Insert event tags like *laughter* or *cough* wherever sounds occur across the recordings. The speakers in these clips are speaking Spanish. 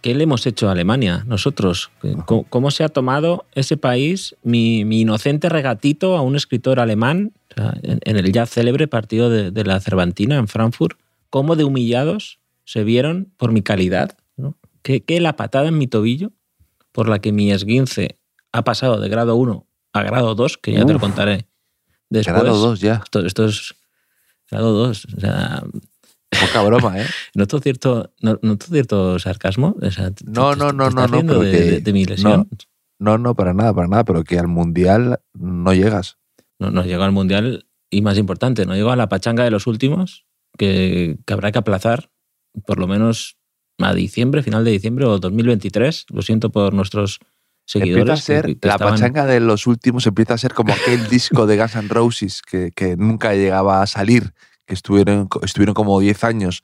qué le hemos hecho a Alemania nosotros? ¿Cómo, cómo se ha tomado ese país mi, mi, inocente regatito a un escritor alemán en, en, el ya célebre partido de, de, la Cervantina en Frankfurt? ¿Cómo de humillados se vieron por mi calidad? ¿no? ¿Qué, ¿Qué la patada en mi tobillo por la que mi esguince ha pasado de grado 1 a grado 2, que ya Uf. te lo contaré después. Grado 2 ya. Esto, esto es grado 2. O sea, Poca broma, ¿eh? *laughs* ¿Noto cierto, no, noto cierto sarcasmo? O sea, no, no, no, no, no. Pero de, que, de, de, mi lesión? No, no, para nada, para nada, pero que al Mundial no llegas. No, no llego al Mundial y más importante, no llego a la pachanga de los últimos, que, que habrá que aplazar por lo menos a diciembre, final de diciembre o 2023. Lo siento por nuestros seguidores. Empieza a ser, que, que la estaban... pachanga de los últimos empieza a ser como aquel disco de Guns N' Roses que, que nunca llegaba a salir que estuvieron, estuvieron como 10 años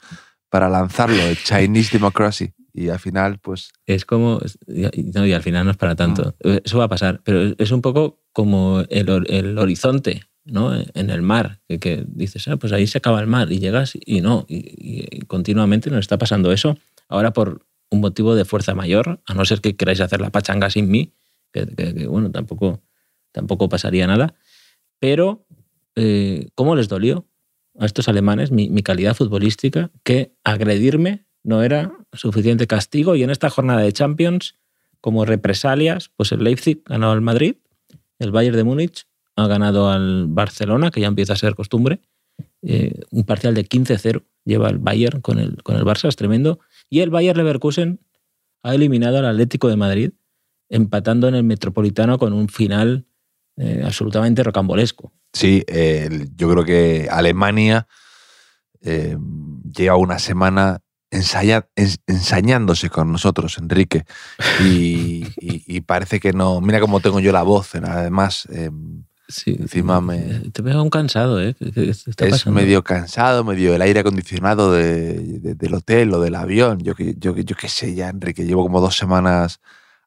para lanzarlo, el Chinese Democracy. Y al final, pues... Es como... No, y al final no es para tanto. Mm. Eso va a pasar. Pero es un poco como el, el horizonte, ¿no? En el mar. Que, que, dices, ah, pues ahí se acaba el mar. Y llegas y no. Y, y continuamente nos está pasando eso. Ahora por un motivo de fuerza mayor, a no ser que queráis hacer la pachanga sin mí, que, que, que bueno, tampoco, tampoco pasaría nada. Pero, eh, ¿cómo les dolió? A estos alemanes mi, calidad futbolística que agredirme no era suficiente castigo. Y en esta jornada de Champions, como represalias, pues el Leipzig ganó al Madrid, el Bayern de Múnich ha ganado al Barcelona, que ya empieza a ser costumbre, eh, un parcial de 15-0 lleva el Bayern con el, con el Barça, es tremendo, y el Bayern Leverkusen ha eliminado al Atlético de Madrid, empatando en el Metropolitano con un final eh, absolutamente rocambolesco. Sí, eh, yo creo que Alemania eh, lleva una semana ensaya, ens, ensañándose con nosotros, Enrique, y, y, y, parece que no. Mira cómo tengo yo la voz, además. Eh, sí, encima me. Te veo un cansado, ¿eh? ¿Qué, qué es medio cansado, medio el aire acondicionado de, de, del hotel o del avión. Yo, yo, yo qué sé ya, Enrique, llevo como dos semanas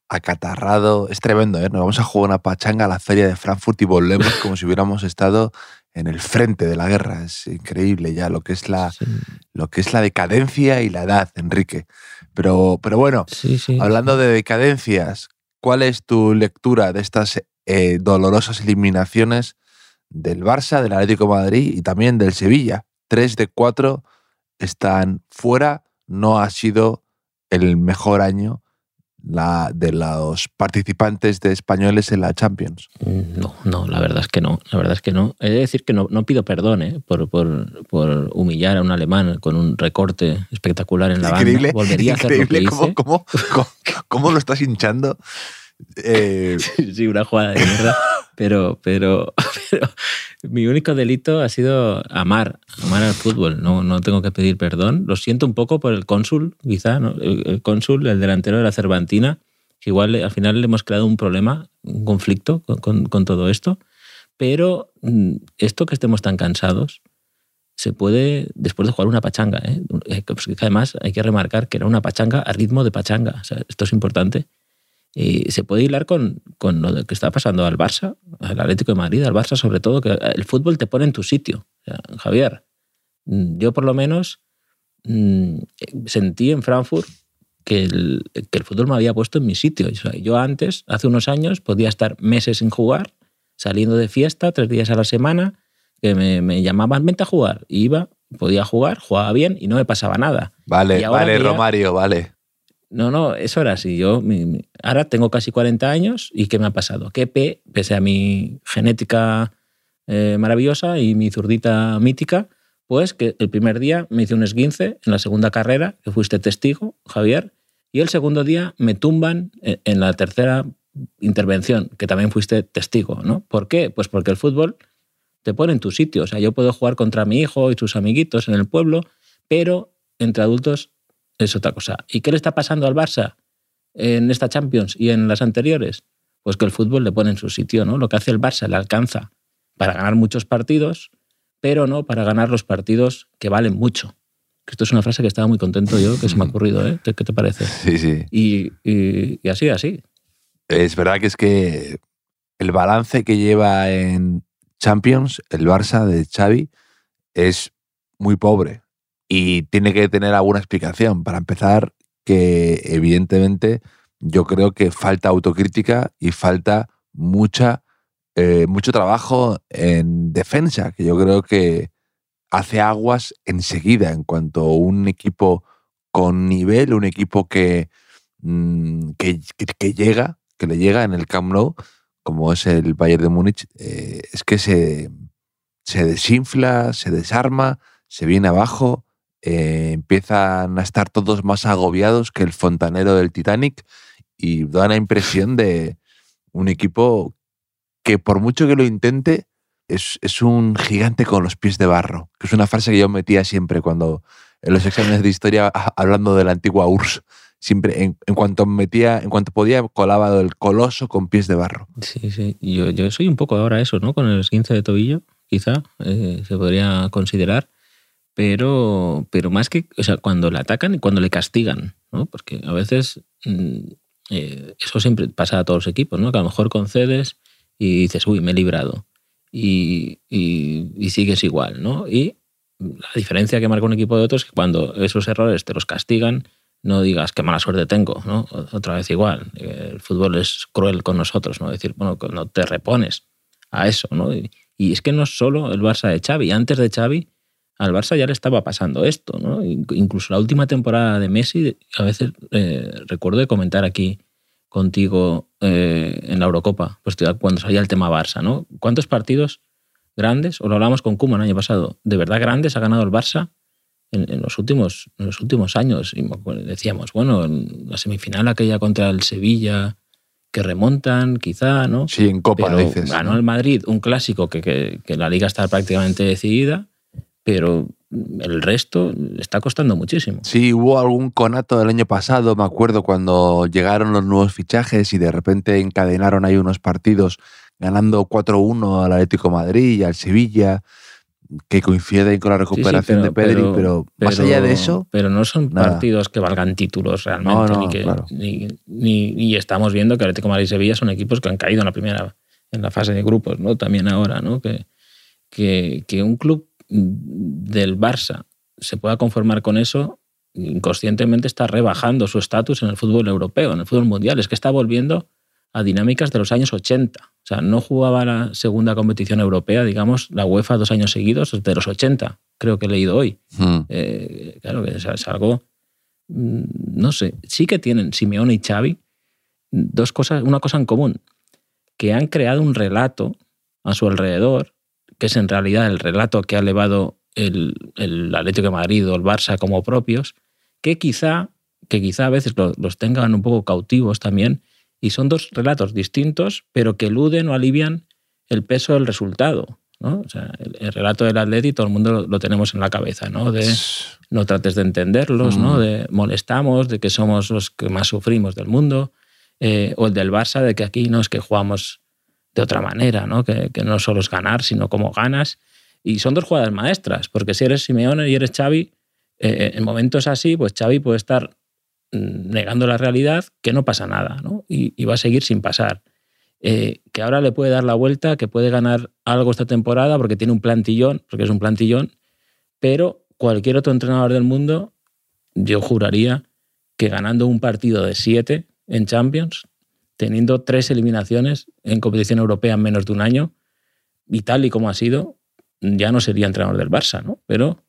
acatarrado. Es tremendo, ¿eh? Nos vamos a jugar una pachanga a la feria de Frankfurt y volvemos como si hubiéramos estado en el frente de la guerra. Es increíble ya lo que es la, sí. lo que es la decadencia y la edad, Enrique. Pero, pero bueno, sí, sí. hablando de decadencias, ¿cuál es tu lectura de estas eh, dolorosas eliminaciones del Barça, del Atlético de Madrid y también del Sevilla? Tres de cuatro están fuera. No ha sido el mejor año la, de los participantes de españoles en la Champions. No, no, la verdad es que no. La verdad es que no. He de decir que no, no pido perdón ¿eh? por, por, por, humillar a un alemán con un recorte espectacular en la increíble, banda. Volvería increíble a hacer lo que ¿Cómo, cómo, cómo, cómo, lo estás hinchando. Eh... *laughs* Sí, una jugada de mierda. Pero, pero, pero, mi único delito ha sido amar, amar al fútbol. No, no tengo que pedir perdón. Lo siento un poco por el cónsul, quizá, ¿no? el, el cónsul, el delantero de la Cervantina, que igual al final le hemos creado un problema, un conflicto con, con, con todo esto. Pero mm, esto que estemos tan cansados se puede, después de jugar una pachanga, ¿eh? Pues además hay que remarcar que era una pachanga a ritmo de pachanga. O sea, esto es importante y se puede hilar con, con, lo que está pasando al Barça, al Atlético de Madrid, al Barça sobre todo, que el fútbol te pone en tu sitio. O sea, Javier, yo por lo menos mmm, sentí en Frankfurt que el, que el, fútbol me había puesto en mi sitio. O sea, yo antes, hace unos años, podía estar meses sin jugar, saliendo de fiesta tres días a la semana, que me, me llamaban, vente a jugar. Y iba, podía jugar, jugaba bien y no me pasaba nada. Vale, vale, ya, Romario, vale. No, no, eso era así. Yo mi, mi, ahora tengo casi 40 años y ¿qué me ha pasado? Que P, pese a mi genética eh, maravillosa y mi zurdita mítica, Pues que el primer día me hice un esguince en la segunda carrera, que fuiste testigo, Javier, y el segundo día me tumban en la tercera intervención, que también fuiste testigo, ¿no? ¿Por qué? Pues porque el fútbol te pone en tu sitio. O sea, yo puedo jugar contra mi hijo y sus amiguitos en el pueblo, pero entre adultos es otra cosa. ¿Y qué le está pasando al Barça en esta Champions y en las anteriores? Pues que el fútbol le pone en su sitio, ¿no? Lo que hace el Barça le alcanza para ganar muchos partidos, pero no para ganar los partidos que valen mucho. Esto es una frase que estaba muy contento yo, que se me ha *laughs* ocurrido, ¿eh? ¿Qué, te parece? Sí, sí. Y, y, y, así, así. Es verdad que es que el balance que lleva en Champions el Barça de Xavi es muy pobre y tiene que tener alguna explicación. Para empezar, que evidentemente yo creo que falta autocrítica y falta mucha, eh, mucho trabajo en defensa, que yo creo que hace aguas enseguida en cuanto a un equipo con nivel, un equipo que, mm, que, que llega que le llega en el Camp Nou, como es el Bayern de Múnich, eh, es que se, se, desinfla, se desarma, se viene abajo, eh, empiezan a estar todos más agobiados que el fontanero del Titanic y da la impresión de un equipo que por mucho que lo intente, es, es, un gigante con los pies de barro, que es una frase que yo metía siempre cuando en los exámenes de historia hablando de la antigua URSS siempre, en, cuanto metía, en cuanto podía, colaba el coloso con pies de barro. Sí, sí. Yo, yo soy un poco ahora eso, ¿no? Con el 15 de tobillo, quizá, eh, se podría considerar. Pero, pero más que, o sea, cuando le atacan y cuando le castigan, ¿no? Porque a veces mm, eh, eso siempre pasa a todos los equipos, ¿no? Que a lo mejor concedes y dices, uy, me he librado. Y, y, y sigues igual, ¿no? Y la diferencia que marca un equipo de otros es que cuando esos errores te los castigan, no digas qué mala suerte tengo, ¿no? Otra vez igual, el fútbol es cruel con nosotros, ¿no? Decir, bueno, no te repones a eso, ¿no? Y, es que no es solo el Barça de Xavi, antes de Xavi al Barça ya le estaba pasando esto, ¿no? Incluso la última temporada de Messi, a veces eh, recuerdo de comentar aquí contigo eh, en la Eurocopa, pues cuando salía el tema Barça, ¿no? ¿Cuántos partidos grandes, o lo hablamos con Kuma el año pasado, de verdad grandes ha ganado el Barça en, los, últimos, en los últimos años. Y decíamos, bueno, en la semifinal aquella contra el Sevilla, que remontan, quizá, ¿no? Sí, en Copa, pero Ganó el Madrid un clásico que, que, que, la liga está prácticamente decidida, pero el resto está costando muchísimo. Sí, hubo algún conato del año pasado, me acuerdo, cuando llegaron los nuevos fichajes y de repente encadenaron ahí unos partidos ganando 4-1 al Atlético Madrid y al Sevilla que coincide con la recuperación de Pedri, pero, más allá de eso. Pero no son partidos que valgan títulos realmente, ni, que, ni, estamos viendo que Atlético Madrid y Sevilla son equipos que han caído en la primera, en la fase de grupos, ¿no? También ahora, ¿no? Que, que, que un club del Barça se pueda conformar con eso, inconscientemente está rebajando su estatus en el fútbol europeo, en el fútbol mundial. Es que está volviendo a dinámicas de los años 80. O sea, no jugaba la segunda competición europea, digamos, la UEFA dos años seguidos, desde los 80, creo que he leído hoy. Hmm. Eh, claro que es, algo, mm, no sé, sí que tienen Simeone y Xavi dos cosas, una cosa en común, que han creado un relato a su alrededor, que es en realidad el relato que ha elevado el, el Atlético de Madrid o el Barça como propios, que quizá, que quizá a veces los, los tengan un poco cautivos también y son dos relatos distintos, pero que eluden o alivian el peso del resultado. ¿no? O sea, el, relato del Atleti todo el mundo lo, tenemos en la cabeza, ¿no? De no trates de entenderlos, ¿no? Mm. De molestamos, de que somos los que más sufrimos del mundo. Eh, o el del Barça, de que aquí no es que jugamos de otra manera, ¿no? Que, no solo es ganar, sino cómo ganas. Y son dos jugadas maestras, porque si eres Simeone y eres Xavi, eh, en momentos así, pues Xavi puede estar Mm, negando la realidad, que no pasa nada, ¿no? Y, va a seguir sin pasar. Eh, que ahora le puede dar la vuelta, que puede ganar algo esta temporada porque tiene un plantillón, porque es un plantillón, pero cualquier otro entrenador del mundo, yo juraría que ganando un partido de siete en Champions, teniendo tres eliminaciones en competición europea en menos de un año, y tal y como ha sido, ya no sería entrenador del Barça, ¿no? Pero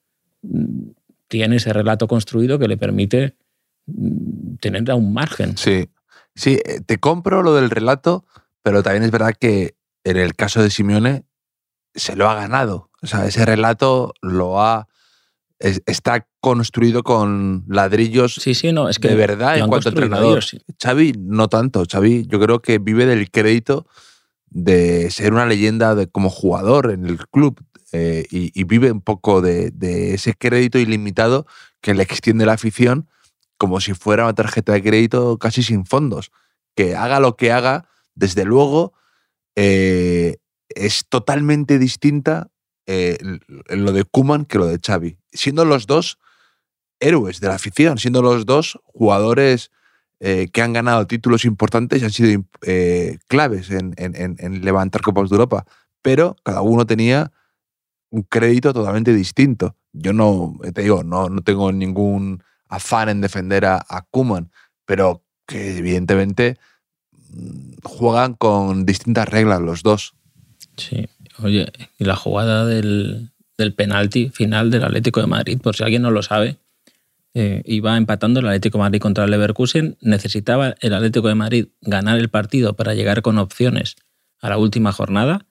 mm, tiene ese relato construido que le permite tener un margen. Sí, sí, eh, te compro lo del relato, pero también es verdad que en el caso de Simeone se lo ha ganado. O sea, ese relato lo ha es- está construido con ladrillos Sí, sí, no, es que de verdad en cuanto a entrenador. ellos, sí. Xavi no tanto. Xavi yo creo que vive del crédito de ser una leyenda de, como jugador en el club eh, y, y vive un poco de, de ese crédito ilimitado que le extiende la afición como si fuera una tarjeta de crédito casi sin fondos. Que haga lo que haga, desde luego, eh, es totalmente distinta eh, lo de Kuman que lo de Xavi. Siendo los dos héroes de la afición, siendo los dos jugadores eh, que han ganado títulos importantes y han sido eh, claves en, levantar Copas de Europa. Pero cada uno tenía un crédito totalmente distinto. Yo no, te digo, no, no tengo ningún afán en defender a, a Koeman, pero que evidentemente mm, juegan con distintas reglas los dos. Sí. Oye, y la jugada del, del penalti final del Atlético de Madrid, por si alguien no lo sabe, eh, iba empatando el Atlético de Madrid contra el Leverkusen. Necesitaba el Atlético de Madrid ganar el partido para llegar con opciones a la última jornada.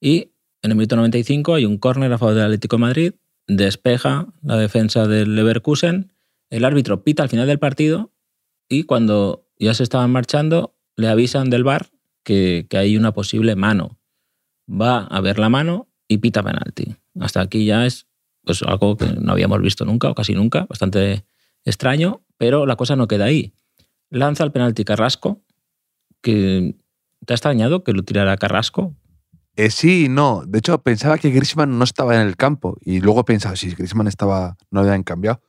Y en el minuto 95 hay un córner a favor del Atlético de Madrid, despeja la defensa del Leverkusen, el árbitro pita al final del partido y cuando ya se estaban marchando le avisan del bar que, que hay una posible mano va a ver la mano y pita penalti. Hasta aquí ya es pues, algo que no habíamos visto nunca o casi nunca, bastante extraño, pero la cosa no queda ahí. Lanza el penalti Carrasco, que te ha extrañado que lo tirara Carrasco. Eh, sí no. De hecho, pensaba que Griezmann no estaba en el campo y luego pensaba, si Griezmann estaba, no le habían cambiado.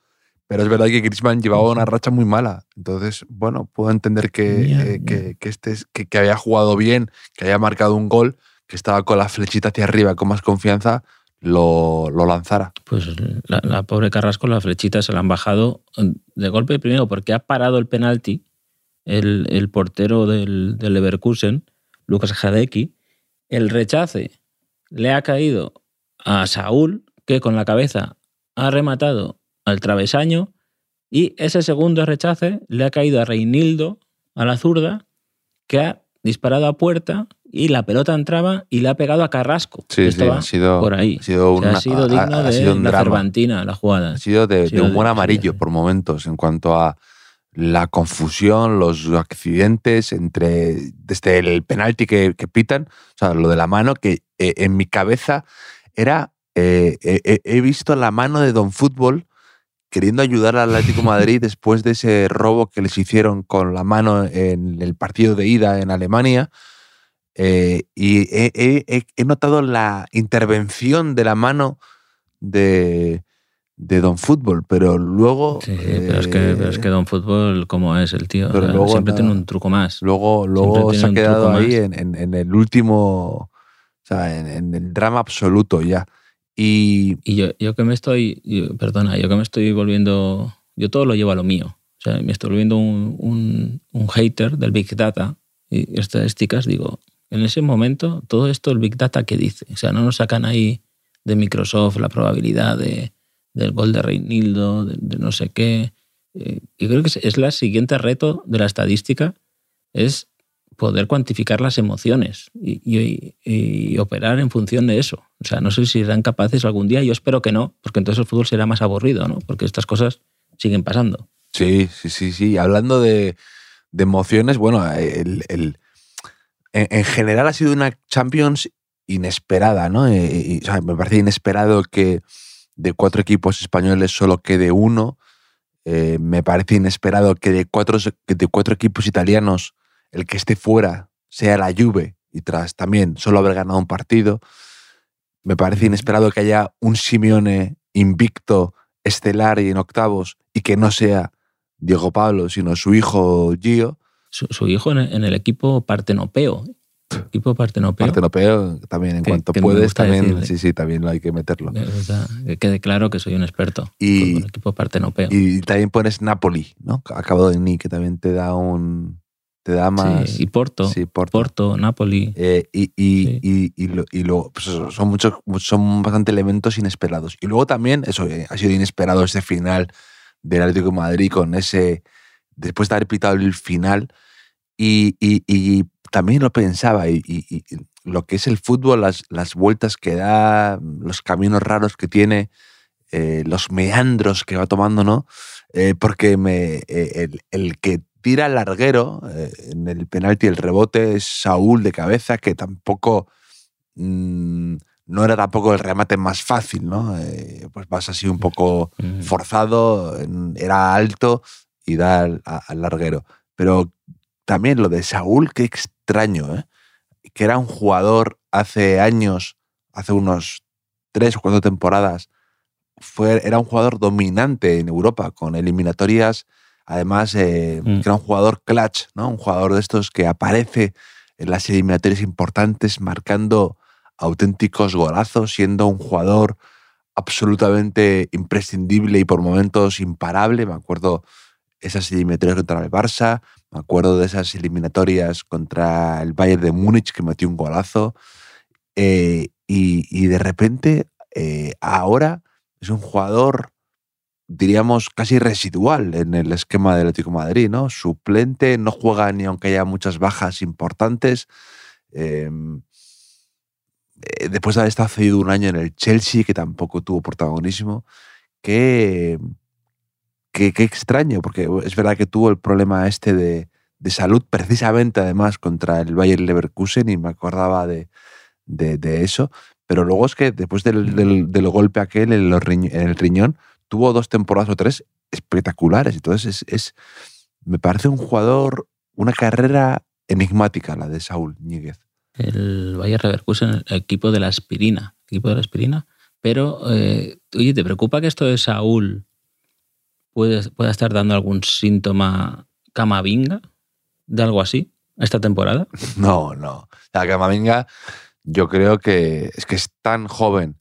Pero es verdad que Griezmann llevaba una racha muy mala. Entonces, bueno, puedo entender que, Ya, eh, ya. que, que este, es- que, que había jugado bien, que había marcado un gol, que estaba con la flechita hacia arriba con más confianza, lo, lo lanzara. Pues la, pobre Carrasco, la flechita se la han bajado de golpe primero porque ha parado el penalti el, el portero del, del Leverkusen, Lucas Jadecki. El rechace le ha caído a Saúl, que con la cabeza ha rematado al travesaño, y ese segundo rechace le ha caído a Reinildo, a la zurda, que ha disparado a puerta y la pelota entraba y le ha pegado a Carrasco. Sí, sí, ha sido, por ahí. ha sido, O sea, una- ha sido ha- digno ha de sido un la drama. Cervantina, la jugada. Ha sido de, de un buen amarillo por momentos en cuanto a la confusión, los accidentes entre desde el penalti que, que pitan, o sea, lo de la mano, que eh, en mi cabeza era, eh, eh, he visto la mano de Don Fútbol queriendo ayudar al Atlético de Madrid después de ese robo que les hicieron con la mano en el partido de ida en Alemania. Eh, y he, he- he- notado la intervención de la mano de, de Don Fútbol, pero luego. Sí, sí, pero, es que, pero es que eh, Don Fútbol, como es el tío, pero luego siempre tiene nada. un truco más. Luego, luego tiene se ha quedado ahí en, en- en el último. O sea, en, en el drama absoluto ya. Y. Yo, yo que me estoy, perdona, yo que me estoy volviendo, yo todo lo llevo a lo mío. O sea, me estoy volviendo un, un, un hater del Big Data y estadísticas, digo, en ese momento, todo esto, el Big Data, ¿qué dice? O sea, no nos sacan ahí de Microsoft la probabilidad de, del gol de Reinildo, de, de no sé qué. Eh, yo creo que es, es la siguiente reto de la estadística, es poder cuantificar las emociones y, operar en función de eso. O sea, no sé si serán capaces algún día, yo espero que no, porque entonces el fútbol será más aburrido, ¿no? Porque estas cosas siguen pasando. Sí, sí, sí, sí. Hablando de, emociones, bueno, el, en, en general ha sido una Champions inesperada, ¿no? Eh, me parece inesperado que de cuatro equipos españoles solo quede uno. Eh, me parece inesperado que de cuatro, que de cuatro equipos italianos el que esté fuera sea la Juve y tras también solo haber ganado un partido. Me parece inesperado que haya un Simeone invicto, estelar y en octavos y que no sea Diego Pablo, sino su hijo Gio. Su, su hijo en el, en el equipo partenopeo. Equipo partenopeo. Partenopeo también, en Que- cuanto que puedes, también, decirle. sí, sí, también hay que meterlo. Que quede claro que soy un experto. Y- Fútbol, equipo partenopeo. Y también pones Napoli, ¿no? Acabado de ni, que también te da un. Te da más. Sí, y Porto. Sí, Porto. Porto, Napoli. Eh, y, y, Sí. y, y lo- y luego, pues son muchos, son bastante elementos inesperados. Y luego también, eso, eh, ha sido inesperado ese final del Atlético de Madrid con ese, después de haber pitado el final. Y, y- y también lo pensaba, y, y- y lo que es el fútbol, las, las vueltas que da, los caminos raros que tiene, eh, los meandros que va tomando, ¿no? Eh, porque me, eh, el, el que tira al larguero eh, en el penalti, el rebote es Saúl de cabeza, que tampoco mm, no era tampoco el remate más fácil, ¿no? Eh, pues vas así un poco forzado, era alto y da al larguero. Pero también lo de Saúl, qué extraño, ¿eh? Que era un jugador hace años, hace unos tres o cuatro temporadas, fue, era un jugador dominante en Europa, con eliminatorias, además, eh, Mm. que era un jugador clutch, ¿no? Un jugador de estos que aparece en las eliminatorias importantes marcando auténticos golazos, siendo un jugador absolutamente imprescindible y por momentos imparable. Me acuerdo esas eliminatorias contra el Barça, me acuerdo de esas eliminatorias contra el Bayern de Múnich que metió un golazo. eh, y, y de repente, eh, ahora es un jugador, diríamos, casi residual en el esquema del Atlético Madrid, ¿no? Suplente, no juega ni aunque haya muchas bajas importantes. eh, eh, después de haber estado cedido un año en el Chelsea, que tampoco tuvo protagonismo, que, que, extraño, porque es verdad que tuvo el problema este de, de salud, precisamente además contra el Bayern Leverkusen, y me acordaba de, de, eso, pero luego es que después del, golpe aquel en, los en el riñón, tuvo dos temporadas o tres espectaculares, entonces es, es- me parece un jugador, una carrera enigmática la de Saúl Ñíguez. El Bayer Leverkusen, el equipo de la aspirina. Equipo de la aspirina. Pero, eh, oye, ¿te preocupa que esto de Saúl puede, pueda estar dando algún síntoma camavinga? ¿De algo así? ¿Esta temporada? *laughs* No, no. La Camavinga, yo creo que es que es tan joven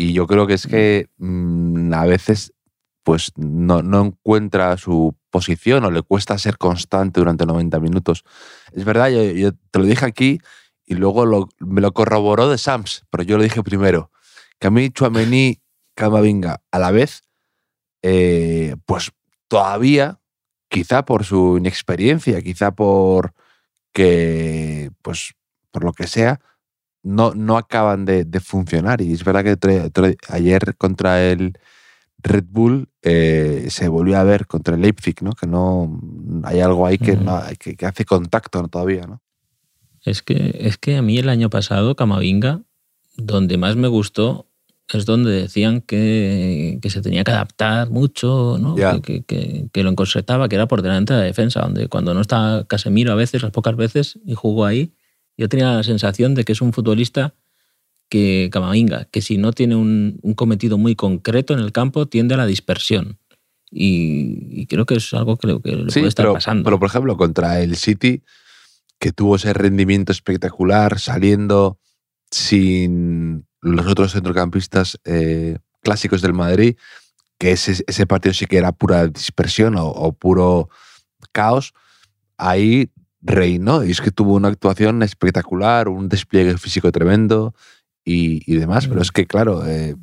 y yo creo que es que mm, a veces pues no, no encuentra su posición o le cuesta ser constante durante 90 minutos. Es verdad, yo, te lo dije aquí y luego me lo corroboró de Sams, pero yo lo dije primero. Que a mí Chuamení, Camavinga a la vez, eh, pues todavía, quizá por su inexperiencia, quizá por que, pues, por lo que sea, no, no acaban de, de funcionar. Y es verdad que tre- tre- ayer contra el Red Bull eh, se volvió a ver contra el Leipzig, ¿no? Que no hay algo ahí que, no- que, que hace contacto todavía, ¿no? Es que, es que a mí el año pasado, Camavinga, donde más me gustó es donde decían que, que se tenía que adaptar mucho, ¿no? Que, que- lo encorsetaba, que era por delante de la defensa, donde cuando no estaba Casemiro a veces, las pocas veces, y jugó ahí, yo tenía la sensación de que es un futbolista que Camavinga, que si no tiene un, un cometido muy concreto en el campo, tiende a la dispersión. Y, y creo que es algo que, le- que le Sí, puede estar pero, pasando. pero por ejemplo, contra el City, que tuvo ese rendimiento espectacular saliendo sin los otros centrocampistas eh, clásicos del Madrid, que ese, ese partido sí que era pura dispersión o, o puro caos, ahí reinó. Y es que tuvo una actuación espectacular, un despliegue físico tremendo y, y demás. Pero Mm. es que, claro, eh,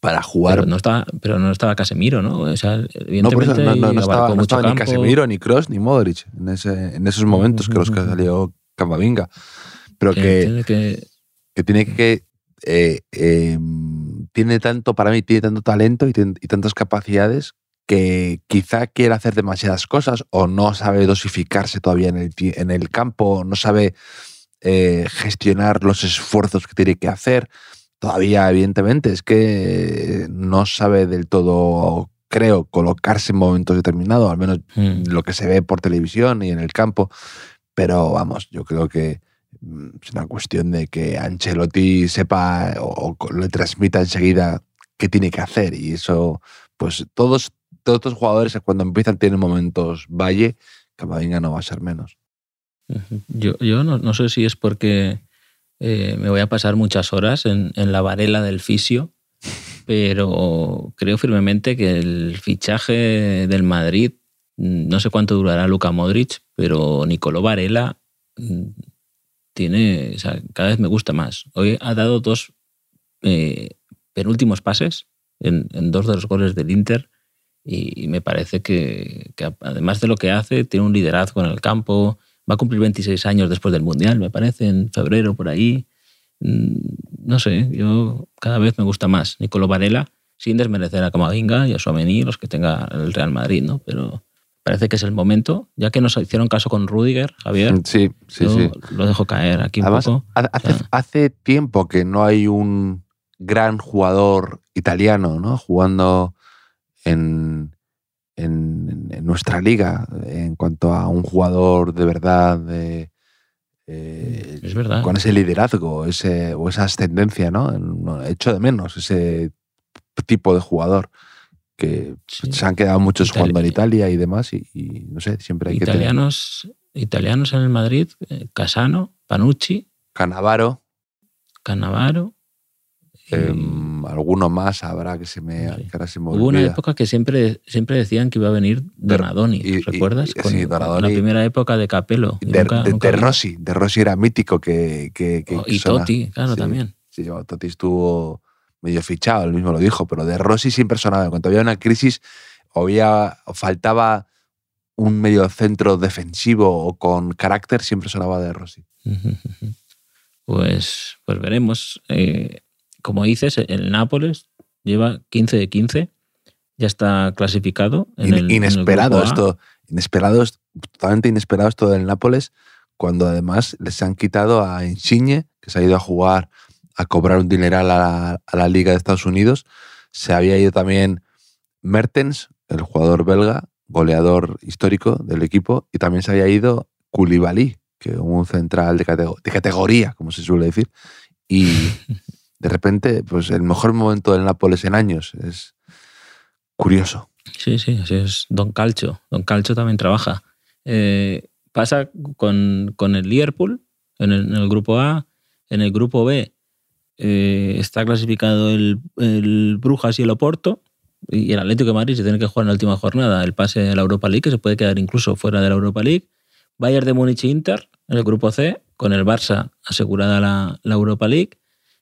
para jugar pero no estaba, pero no estaba Casemiro, ¿no? O sea, no, eso, no, no- estaba, no estaba ni. Casemiro, ni Cross, ni Modric en, ese- en esos momentos que los que salió Camavinga. Pero que que, tiene que- que tiene que. eh, eh, tiene tanto, para mí, tiene tanto talento y tantas capacidades que quizá quiere hacer demasiadas cosas o no sabe dosificarse todavía en el, en el campo, no sabe eh, gestionar los esfuerzos que tiene que hacer. Todavía, evidentemente, es que no sabe del todo, creo, colocarse en momentos determinados, al menos Mm. lo que se ve por televisión y en el campo. Pero vamos, yo creo que mm, es una cuestión de que Ancelotti sepa o, o le transmita enseguida qué tiene que hacer. Y eso, pues todos, todos estos jugadores cuando empiezan tienen momentos valle, Camavinga no va a ser menos. Yo, yo no, no sé si es porque eh, me voy a pasar muchas horas en, en la varela del fisio, *laughs* pero creo firmemente que el fichaje del Madrid, mm, no sé cuánto durará Luka Modric, pero Nicolò Varela mm, tiene, o sea, cada vez me gusta más. Hoy ha dado dos eh, penúltimos pases en, en dos de los goles del Inter y, y me parece que, que además de lo que hace, tiene un liderazgo en el campo, va a cumplir 26 años después del Mundial, me parece, en febrero por ahí. Mm, No sé, yo cada vez me gusta más Nicolo Varela sin desmerecer a Camavinga y a Suamení, los que tenga el Real Madrid, ¿no? Pero parece que es el momento, ya que nos hicieron caso con Rudiger, Javier. Sí, sí, yo sí. Lo dejo caer aquí un poco. ha- hace, sea- hace tiempo que no hay un gran jugador italiano ¿no? jugando en, en- en nuestra liga en cuanto a un jugador de verdad de, eh, Es verdad. con ese liderazgo ese, o esa ascendencia. ¿no? No, Echo de menos ese tipo de jugador que Sí. se han quedado muchos Itali- jugando en Italia y demás y, y no sé, siempre hay que tener Italianos, italianos en el Madrid, eh, Casano, Panucci, Canavaro Cannavaro. Em, alguno más habrá que se me, Sí. que ahora se me Hubo una época que siempre, siempre decían que iba a venir Donadoni, y- ¿recuerdas? y- sí, la Donadoni. primera época de Capello. de, nunca- de- nunca de vino. Rossi, de Rossi era mítico que, que, que- Oh, y. Totti, claro, Sí. también. Sí, Totti estuvo medio fichado, él mismo lo dijo, pero de Rossi siempre sonaba. En cuanto había una crisis, o había, faltaba un medio centro defensivo o con carácter, siempre sonaba de Rossi. *laughs* Pues, pues veremos. Eh, como dices, el Nápoles lleva 15 de 15. Ya está clasificado. En In- el, en el inesperado esto, inesperado, totalmente inesperado esto del Nápoles, cuando además les han quitado a Insigne, que se ha ido a jugar a cobrar un dineral a la, a la Liga de Estados Unidos. Se había ido también Mertens, el jugador belga, goleador histórico del equipo, y también se había ido Koulibaly, que es un central de, catego- de categoría, como se suele decir. Y *laughs* de repente, pues el mejor momento del Nápoles en años. Es curioso. Sí, sí, así es. Don Calcho. Don Calcho también trabaja. Eh, pasa con, con el Liverpool en el, en el grupo A. En el grupo B eh, está clasificado el, el Brujas y el Oporto. Y el Atlético de Madrid se tiene que jugar en la última jornada el pase a la Europa League, que se puede quedar incluso fuera de la Europa League. Bayern de Múnich e Inter en el grupo C, con el Barça asegurada la, la Europa League.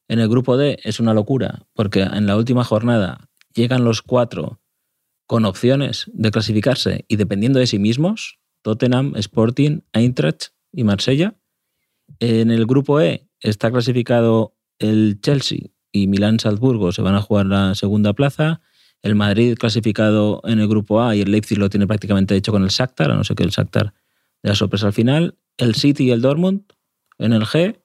En el grupo D es una locura, porque en la última jornada llegan los cuatro con opciones de clasificarse y dependiendo de sí mismos, Tottenham, Sporting, Eintracht y Marsella. En el grupo E está clasificado el Chelsea y Milán Salzburgo se van a jugar la segunda plaza. El Madrid clasificado en el grupo A y el Leipzig lo tiene prácticamente hecho con el Shakhtar, a no ser que el Shakhtar de la sorpresa al final. El City y el Dortmund en el G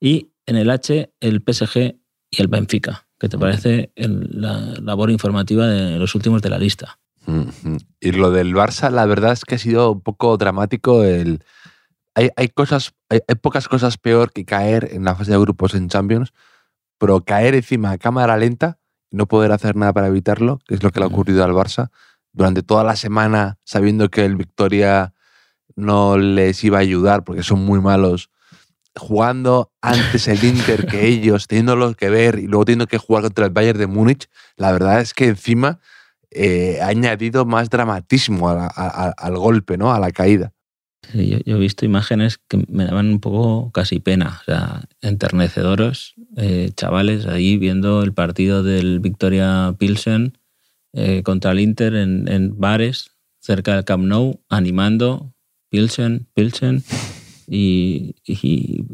y en el H el PSG y el Benfica. ¿Qué te parece el- la labor informativa de los últimos de la lista? Ujú. Y lo del Barça, la verdad es que ha sido un poco dramático. El... Hay, hay cosas, hay, hay pocas cosas peor que caer en la fase de grupos en Champions, pero caer encima a cámara lenta y no poder hacer nada para evitarlo, que es lo que le ha Ujú. ocurrido al Barça, durante toda la semana, sabiendo que el Victoria no les iba a ayudar porque son muy malos, jugando antes el Inter que *laughs* ellos, teniéndolo que ver y luego teniendo que jugar contra el Bayern de Múnich, la verdad es que encima eh, ha añadido más dramatismo a la- a- a- al golpe, ¿no? A la caída. Sí, Yo, yo he visto imágenes que me daban un poco casi pena, o sea, enternecedoras, eh, chavales ahí viendo el partido del Victoria Pilsen eh, contra el Inter en, en bares cerca del Camp Nou, animando Pilsen, Pilsen, *laughs* y,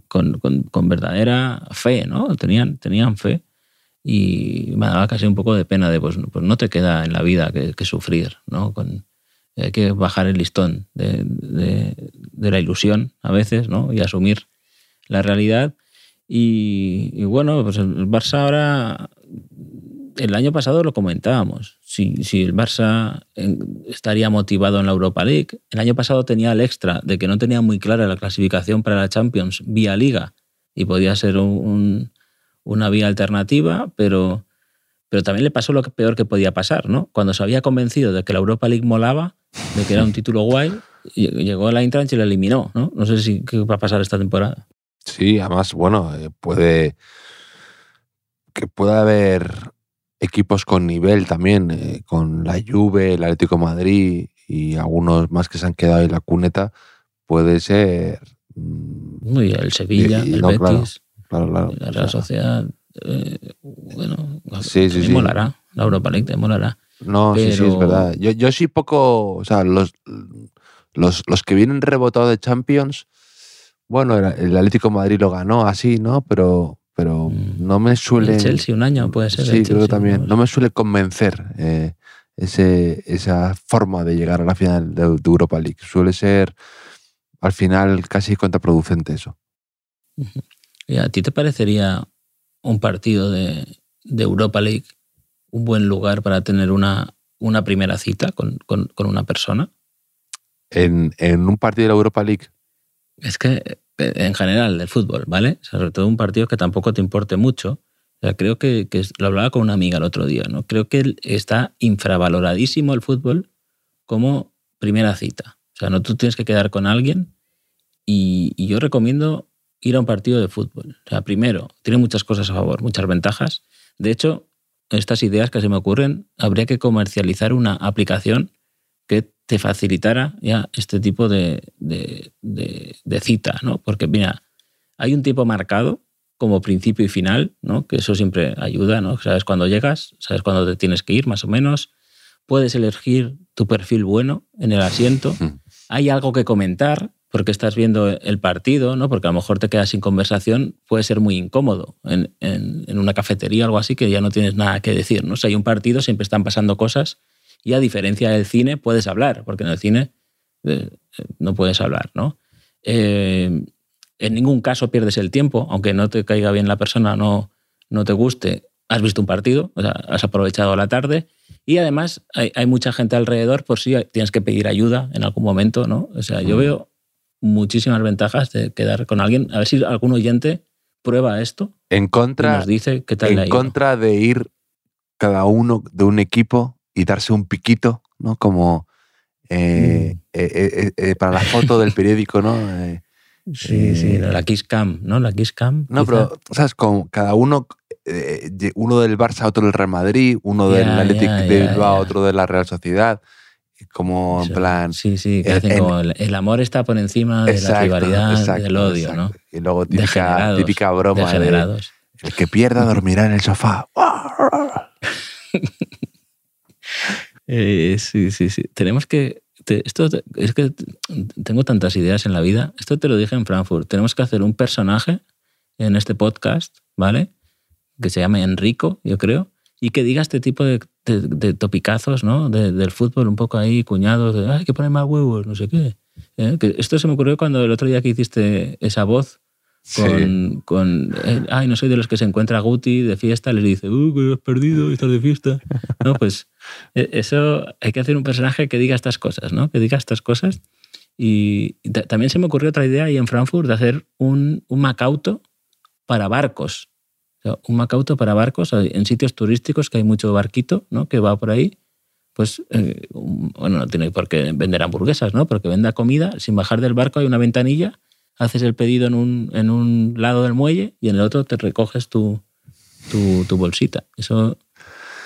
con, con- verdadera fe, ¿no? Tenían, tenían fe y me daba casi un poco de pena de, pues, pues no te queda en la vida que, sufrir, ¿no? Con, hay que bajar el listón de, de- de la ilusión a veces, ¿no? Y asumir la realidad. Y, y bueno, pues el Barça ahora, el año pasado lo comentábamos, si, el Barça estaría motivado en la Europa League. El año pasado tenía el extra de que no tenía muy clara la clasificación para la Champions vía liga y podía ser un- un- una vía alternativa, pero, también le pasó lo peor que podía pasar, ¿no? Cuando se había convencido de que la Europa League molaba, de que era un título guay, llegó a la Eintracht y la eliminó, ¿no? No sé si qué va a pasar esta temporada. Sí, además, bueno, eh, puede que pueda haber equipos con nivel también, eh, con la Juve, el Atlético de Madrid y algunos más que se han quedado en la cuneta, puede ser... mm, Muy el Sevilla, Y- y el no. Betis, Claro, claro. la Real Sociedad. eh, bueno, Sí, sí, sí. molará. La Europa League te molará. No, sí, sí, es verdad. Yo, yo sí poco, o sea, los, los, los que vienen rebotados de Champions, bueno, el, el Atlético de Madrid lo ganó así, ¿no? Pero, pero Mm. no me suele. El Chelsea un año puede ser. Sí, el creo que Chelsea, también. ¿no? No me suele convencer eh, ese, esa forma de llegar a la final de, de Europa League. Suele ser al final casi contraproducente eso. ¿Y a ti te parecería un partido de, de Europa League un buen lugar para tener una, una primera cita con, con- con una persona? En, en un partido de la Europa League, Es que eh, en general del fútbol, ¿vale? Sobre todo un partido que tampoco te importe mucho. Creo que, lo hablaba con una amiga el otro día, ¿no? Creo que está infravaloradísimo el fútbol como primera cita. O sea, no tú tienes que quedar con alguien y, yo recomiendo ir a un partido de fútbol. O sea, primero, tiene muchas cosas a favor, muchas ventajas. De hecho, estas ideas que se me ocurren, habría que comercializar una aplicación que te facilitara ya este tipo de- de cita, ¿no? Porque, mira, hay un tiempo marcado como principio y final, ¿no? Que eso siempre ayuda, ¿no? Sabes cuándo llegas, sabes cuándo te tienes que ir, más o menos. Puedes elegir tu perfil bueno en el asiento. *laughs* Mm. Hay algo que comentar porque estás viendo el partido, ¿no? Porque a lo mejor te quedas sin conversación, puede ser muy incómodo en, en- en una cafetería o algo así que ya no tienes nada que decir, ¿no? Si hay un partido, siempre están pasando cosas y a diferencia del cine puedes hablar, porque en el cine eh, eh, no puedes hablar, ¿no? Eh, en ningún caso pierdes el tiempo, aunque no te caiga bien la persona, no, no te guste, has visto un partido, o sea, has aprovechado la tarde y además hay, hay mucha gente alrededor por si tienes que pedir ayuda en algún momento, ¿no? O sea, yo veo muchísimas ventajas de quedar con alguien. A ver si algún oyente prueba esto en y contra, nos dice qué tal en contra de ir cada uno de un equipo y darse un piquito, ¿no? Como eh, Mm. eh, eh, eh, para la foto del periódico, ¿no? Eh, Sí, sí, eh, la Kiss Cam, ¿no? La Kiss Cam. No, quizá. pero, ¿sabes? Con cada uno, eh, uno del Barça, otro del Real Madrid, uno del Ya, Athletic ya, de Bilbao, ya. otro de la Real Sociedad. Como en Eso, plan. Sí, sí, que en- hacen en- como el, el amor está por encima de la rivalidad, exacto, del odio, ¿no? exacto. Y luego típica, típica broma de el que pierda dormirá en el sofá. *laughs* *laughs* Eh, sí, sí, sí. Tenemos que. te- esto es que tengo tantas ideas en la vida. Esto te lo dije en Frankfurt. Tenemos que hacer un personaje en este podcast, ¿vale? Que se llame Enrico, yo creo, y que diga este tipo de, de- de topicazos, ¿no? De- del fútbol, un poco ahí, cuñados, de, hay que poner más huevos, no sé qué. ¿Eh? Que esto se me ocurrió cuando el otro día que hiciste esa voz Sí. con, con eh, ay, no soy de los que se encuentra Guti de fiesta, les dice, uy, que has perdido, estás de fiesta. No, pues eso hay que hacer un personaje que diga estas cosas, ¿no? Que diga estas cosas. Y y ta- también se me ocurrió otra idea ahí en Frankfurt de hacer un, un Macauto para barcos. Un Macauto para barcos en sitios turísticos que hay mucho barquito, ¿no? Que va por ahí. Pues, eh, bueno, no tiene por qué vender hamburguesas, ¿no? Porque venda comida, sin bajar del barco hay una ventanilla, haces el pedido en un, en un lado del muelle y en el otro te recoges tu, tu bolsita. Eso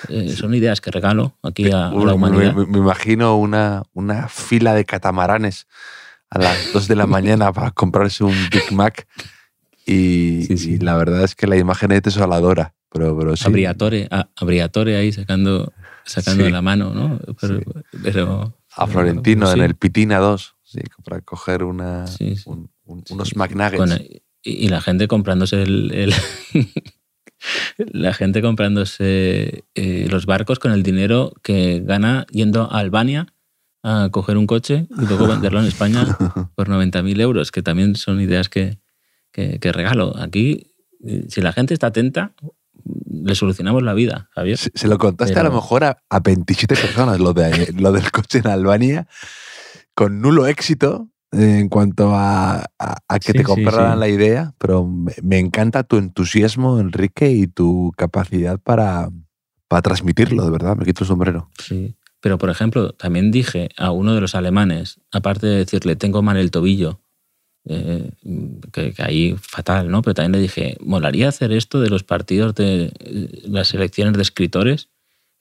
eh, son ideas que regalo aquí a, a la me, humanidad. me- me imagino una, una fila de catamaranes a las 2 de la mañana para comprarse un Big Mac. Y, Sí, sí. y la verdad es que la imagen es desoladora. Pero, pero sí. a Briatore, a, a Briatore ahí sacando, sacando la mano, ¿no? Pero, A Florentino en el Pitina 2. Sí, para coger una, un- un- unos. McNuggets. Y, y la gente comprándose el, el- *laughs* la gente comprándose eh, los barcos con el dinero que gana yendo a Albania a coger un coche y luego *laughs* venderlo en España por 90.000 euros, que también son ideas que, que- que regalo. Aquí, eh, si la gente está atenta, le solucionamos la vida, Javier. Se, se lo contaste a lo mejor a, a 27 personas lo, de, lo del coche en Albania, con nulo éxito en cuanto a, a- a que Sí, te compraran sí. la idea, pero me, me encanta tu entusiasmo, Enrique, y tu capacidad para, para transmitirlo, de verdad, me quito el sombrero. Sí. Pero, por ejemplo, también dije a uno de los alemanes, aparte de decirle, tengo mal el tobillo, eh, que, que ahí fatal, ¿no? Pero también le dije, molaría hacer esto de los partidos de eh, las selecciones de escritores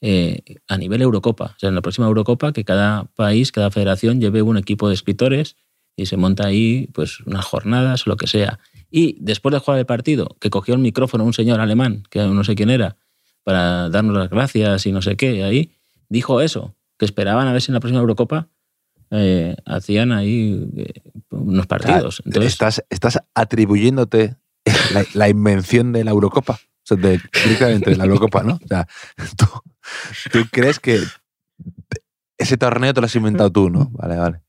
eh, a nivel Eurocopa. O sea, en la próxima Eurocopa, que cada país, cada federación lleve un equipo de escritores y se monta ahí pues unas jornadas o lo que sea. Y después de jugar el partido, que cogió el micrófono un señor alemán, que no sé quién era, para darnos las gracias y no sé qué, ahí dijo eso, que esperaban a ver si en la próxima Eurocopa eh, hacían ahí eh, unos partidos. Entonces, estás, estás atribuyéndote la, la invención de la Eurocopa. O sea, de, directamente de la Eurocopa, ¿no? O sea, tú, tú crees que ese torneo te lo has inventado tú, ¿no? Vale, vale.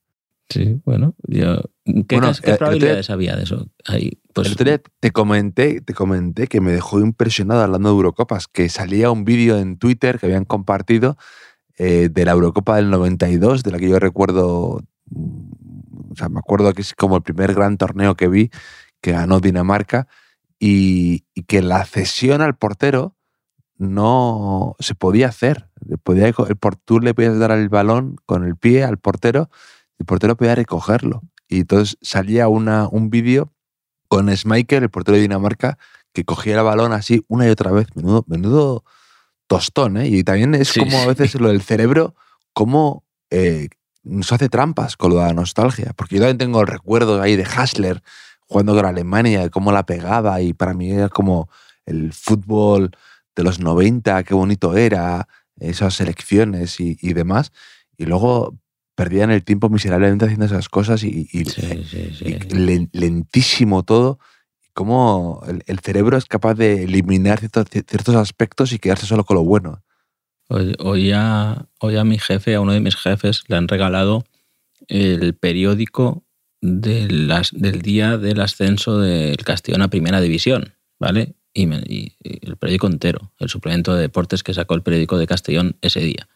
Sí, bueno, yo, ¿qué, Bueno, qué eh, probabilidades había de eso? Ahí, pues, el otro día te comenté, te comenté que me dejó impresionado hablando de Eurocopas, que salía un vídeo en Twitter que habían compartido eh, de la Eurocopa del 92, de la que yo recuerdo, mm, o sea, me acuerdo que es como el primer gran torneo que vi, que ganó Dinamarca, y, y que la cesión al portero no se podía hacer. Podía, el, tú le podías dar el balón con el pie al portero, el portero podía recogerlo. Y entonces salía una, un vídeo con Schmeichel, el portero de Dinamarca, que cogía el balón así una y otra vez. Menudo, menudo tostón, ¿eh? Y también es Sí, como a sí. veces lo del cerebro, cómo eh, nos hace trampas con lo de la nostalgia. Porque yo también tengo el recuerdo ahí de Hassler jugando con Alemania, cómo la pegaba, y para mí era como el fútbol de los 90, qué bonito era, esas selecciones y, y demás. Y luego perdían el tiempo miserablemente haciendo esas cosas y, y- sí, sí, sí. y len- lentísimo todo. Cómo el, el cerebro es capaz de eliminar ciertos, ciertos aspectos y quedarse solo con lo bueno. Hoy, hoy a, hoy a mi jefe, a uno de mis jefes, le han regalado el periódico de las- del día del ascenso del Castellón a Primera División, ¿vale? Y, me- y- y el periódico entero, el suplemento de deportes que sacó el periódico de Castellón ese día.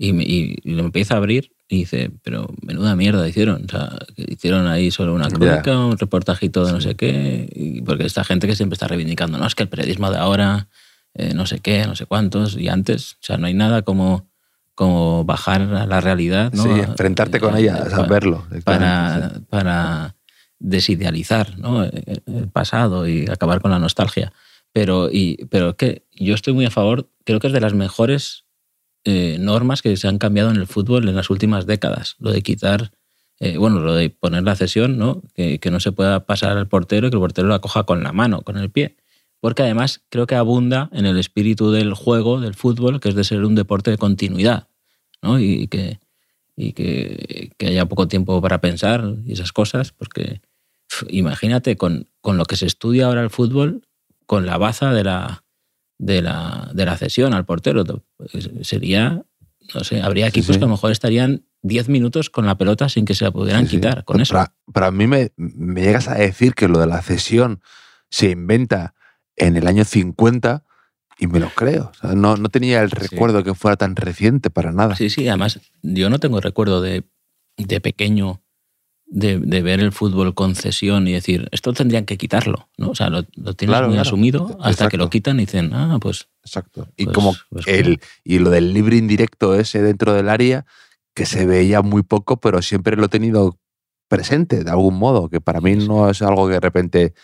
Y, me- y- lo empieza a abrir y dice, pero menuda mierda hicieron. O sea, hicieron ahí solo una crónica, un reportajito de no Sí. sé qué. y- porque esta gente que siempre está reivindicando, no, es que el periodismo de ahora, eh, no sé qué, no sé cuántos, y antes. O sea, no hay nada como, como bajar a la realidad, ¿no? Sí, A- enfrentarte con a- ella, pa- verlo. para, directamente, para desidealizar ¿no? el el pasado y acabar con la nostalgia. Pero, y, pero que yo estoy muy a favor, creo que es de las mejores eh, normas que se han cambiado en el fútbol en las últimas décadas. Lo de quitar, eh, bueno, lo de poner la cesión, ¿no? Que, no se pueda pasar al portero y que el portero la coja con la mano, con el pie. Porque además creo que abunda en el espíritu del juego, del fútbol, que es de ser un deporte de continuidad, ¿no? Y que, y que, que haya poco tiempo para pensar y esas cosas, porque imagínate con, con lo que se estudia ahora el fútbol, con la baza de la, de la, de la cesión al portero. Pues, Sería, no sé, habría equipos sí. que a lo mejor estarían 10 minutos con la pelota sin que se la pudieran Sí, quitar con eso. Para, para mí me, me llegas a decir que lo de la cesión se inventa en el año 50 y me lo creo. O sea, no, no tenía el recuerdo que fuera tan reciente para nada. Sí, sí, además yo no tengo recuerdo de, de pequeño de, de ver el fútbol con cesión y decir, esto tendrían que quitarlo, ¿no? O sea, lo, lo tienes Claro, muy claro. asumido hasta Exacto. que lo quitan y dicen, ah, pues Exacto. Y Pues- como pues el, y lo del libre indirecto ese dentro del área, que se veía muy poco, pero siempre lo he tenido presente de algún modo, que para mí no es algo que de repente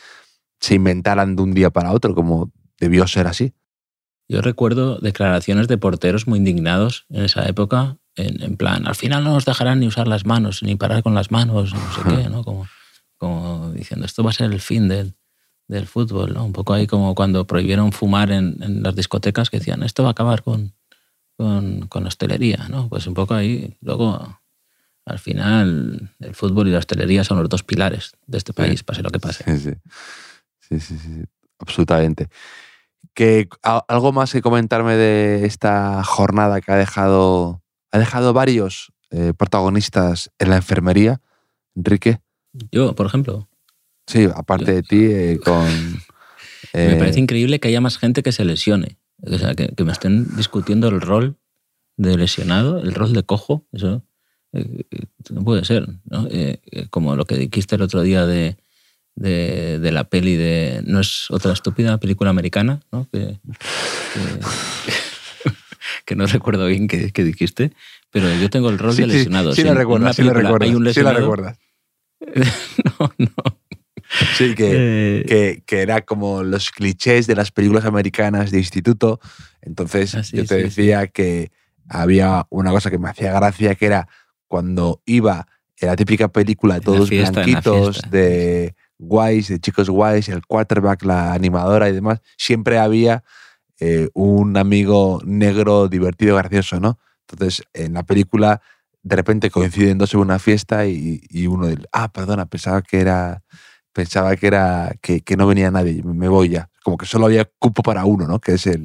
se inventaran de un día para otro, como debió ser así. Yo recuerdo declaraciones de porteros muy indignados en esa época, en, en plan, al final no nos dejarán ni usar las manos, ni parar con las manos, no sé qué, ¿no? Como, como diciendo, esto va a ser el fin del, del fútbol, ¿no? Un poco ahí como cuando prohibieron fumar en, en las discotecas, que decían, esto va a acabar con, con, con hostelería, ¿no? Pues un poco ahí, luego, al final, el fútbol y la hostelería son los dos pilares de este país, pase lo que pase. Sí, sí. Sí, sí, absolutamente. Que, ¿Algo más que comentarme de esta jornada que ha dejado, ha dejado varios eh, protagonistas en la enfermería? Enrique, Yo, por ejemplo, sí, aparte de ti, eh, con... *laughs* Me eh, parece increíble que haya más gente que se lesione. O sea, que, que me estén discutiendo el rol de lesionado, el rol de cojo. Eso eh, eh, no puede ser. ¿no? Eh, eh, como lo que dijiste el otro día de, de, de la peli de No es otra estúpida, película americana, ¿no? que, que, *laughs* *laughs* que no recuerdo bien qué dijiste, pero yo tengo el rol sí, de sí, lesionado. Sí, en una recuerdas, sí película recuerdas. Sí lesionado. recuerdas. *laughs* no, no. Sí, que, Eh, que, que era como los clichés de las películas americanas de instituto. Entonces Ah, sí, yo te sí, decía que había una cosa que me hacía gracia, que era cuando iba en la típica película la todos fiesta, la blanquitos, de guays, de chicos guays, el quarterback, la animadora y demás, siempre había eh, un amigo negro divertido, gracioso, ¿no? Entonces, en la película, de repente coinciden dos en una fiesta y, y uno del, ah, perdona, pensaba que era pensaba que era que, que no venía nadie, me voy ya. Como que solo había cupo para uno, ¿no? Que es el,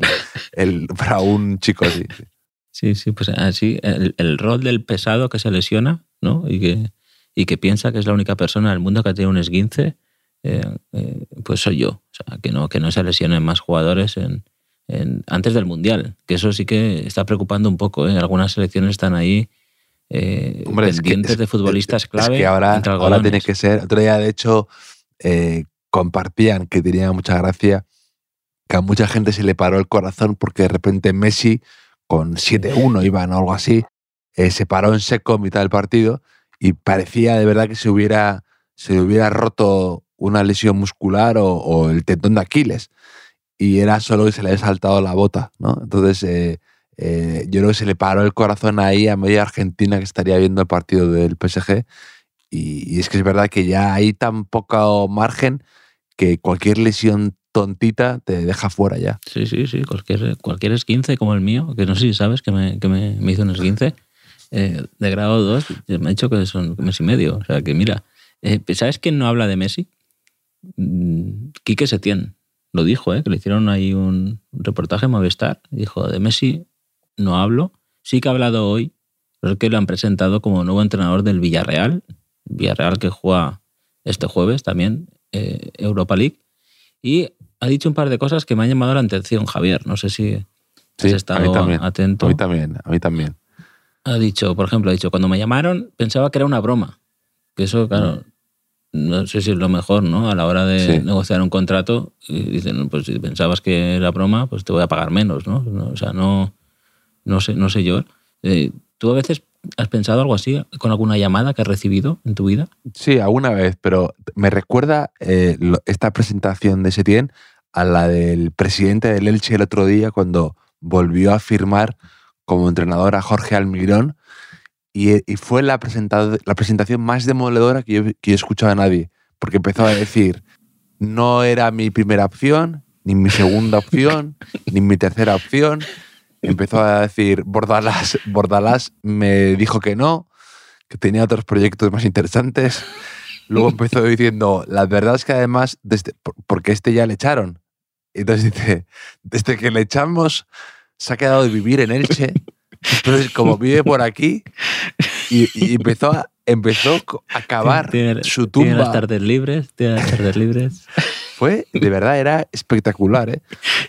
el *laughs* para un chico así. sí. Sí, sí, pues así, el, el rol del pesado que se lesiona, ¿no? Y que, y que piensa que es la única persona del mundo que tenido un esguince, eh, eh, pues soy yo. O sea, que no, que no se lesionen más jugadores en, en- antes del Mundial. Que eso sí que está preocupando un poco. ¿eh? Algunas selecciones están ahí eh, Hombre, es que- pendientes es- de futbolistas clave. Es que ahora, tiene que ser. Otro día, de hecho, eh, compartían que tenía mucha gracia que a mucha gente se le paró el corazón porque de repente Messi, con 7-1 iban o algo así, eh, se paró en seco en mitad del partido y parecía de verdad que se hubiera, se hubiera roto una lesión muscular o, o el tendón de Aquiles. Y era solo que se le había saltado la bota, ¿no? Entonces, eh, eh, yo creo que se le paró el corazón ahí a media Argentina que estaría viendo el partido del PSG. Y, y es que es verdad que ya hay tan poco margen que cualquier lesión tontita te deja fuera ya. Sí, sí, sí. Cualquier, cualquier esguince como el mío, que no sé si sabes que me, que me, me hizo un esguince eh, de grado 2, me ha dicho que son mes y medio. O sea, que mira, eh, ¿sabes quién no habla de Messi? Mm, Quique Setién. Lo dijo, ¿eh? que le hicieron ahí un, reportaje en Movistar. Dijo, de Messi no hablo. Sí que ha hablado hoy, pero es que lo han presentado como nuevo entrenador del Villarreal. Villarreal que juega este jueves también eh, Europa League. Y ha dicho un par de cosas que me han llamado la atención, Javier. No sé si has estado atento. A mí también, a mí también. Ha dicho, por ejemplo, ha dicho, cuando me llamaron pensaba que era una broma. Que eso, claro, no sé si es lo mejor, ¿no? A la hora de Sí. negociar un contrato, y dicen, pues si pensabas que era broma, pues te voy a pagar menos, ¿no? O sea, no, no, sé, no sé yo. Eh, ¿Tú a veces has pensado algo así con alguna llamada que has recibido en tu vida? Sí, alguna vez, pero me recuerda eh, lo- esta presentación de Setién a la del presidente del Elche el otro día cuando volvió a firmar como entrenador a Jorge Almirón y, y fue la, presentado- la presentación más demoledora que yo, que he escuchado a nadie, porque empezó a decir, no era mi primera opción, ni mi segunda opción, *laughs* ni mi tercera opción. Empezó a decir, Bordalás, Bordalás me dijo que no, que tenía otros proyectos más interesantes. Luego empezó diciendo, la verdad es que además, desde, por- porque este ya le echaron. Entonces dice, desde que le echamos, se ha quedado de vivir en Elche. Entonces, como vive por aquí, y, y empezó, a, empezó a cavar Tiene- su Tiene las tumba. tardes libres, tiene las tardes libres. Fue, de verdad, era espectacular, ¿eh?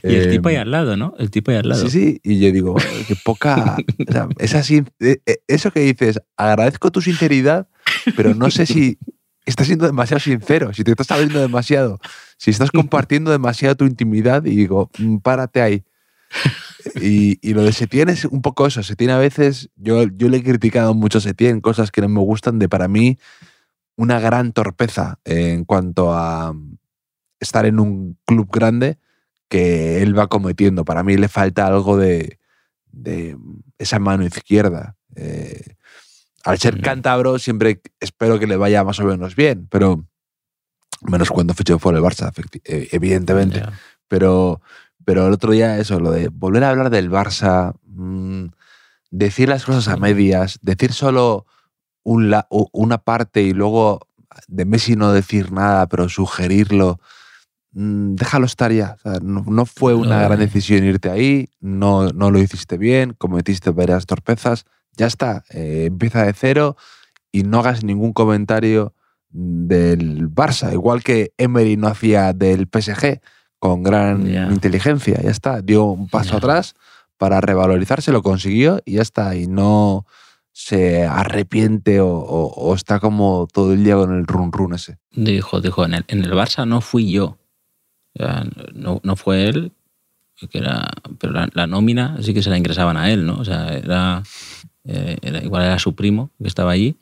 Y el Eh, tipo ahí al lado, ¿no? El tipo ahí al lado. Sí, sí, y yo digo, "Joder, qué poca. o sea, es así, eh, eh, eso que dices, agradezco tu sinceridad, pero no sé si estás siendo demasiado sincero, si te estás abriendo demasiado, si estás compartiendo demasiado tu intimidad, y digo, "Mm, párate ahí. Y, y lo de Setién es un poco eso. Setién a veces, yo, yo le he criticado mucho a Setién, cosas que no me gustan, de para mí una gran torpeza en cuanto a estar en un club grande que él va cometiendo. Para mí le falta algo de, de esa mano izquierda. Eh, al ser Mm. cántabro, siempre espero que le vaya más o menos bien, pero menos cuando fichó por el Barça, eh, evidentemente. Pero, pero el otro día, eso, lo de volver a hablar del Barça, mm, decir las cosas a medias, decir solo un la- u- una parte y luego de Messi no decir nada, pero sugerirlo, mm, déjalo estar ya. O sea, no, no fue una No, gran decisión irte ahí, no, no lo hiciste bien, cometiste varias torpezas, ya está, eh, empieza de cero y no hagas ningún comentario del Barça, igual que Emery no hacía del PSG con gran inteligencia, ya está, dio un paso atrás para revalorizarse, lo consiguió y ya está, y no se arrepiente o, o- o está como todo el día con el run run ese. Dijo, dijo, en el, en el Barça no fui yo. No, no fue él, que era, pero la, la nómina sí que se la ingresaban a él, ¿no? O sea, era, eh, era- igual era su primo que estaba allí,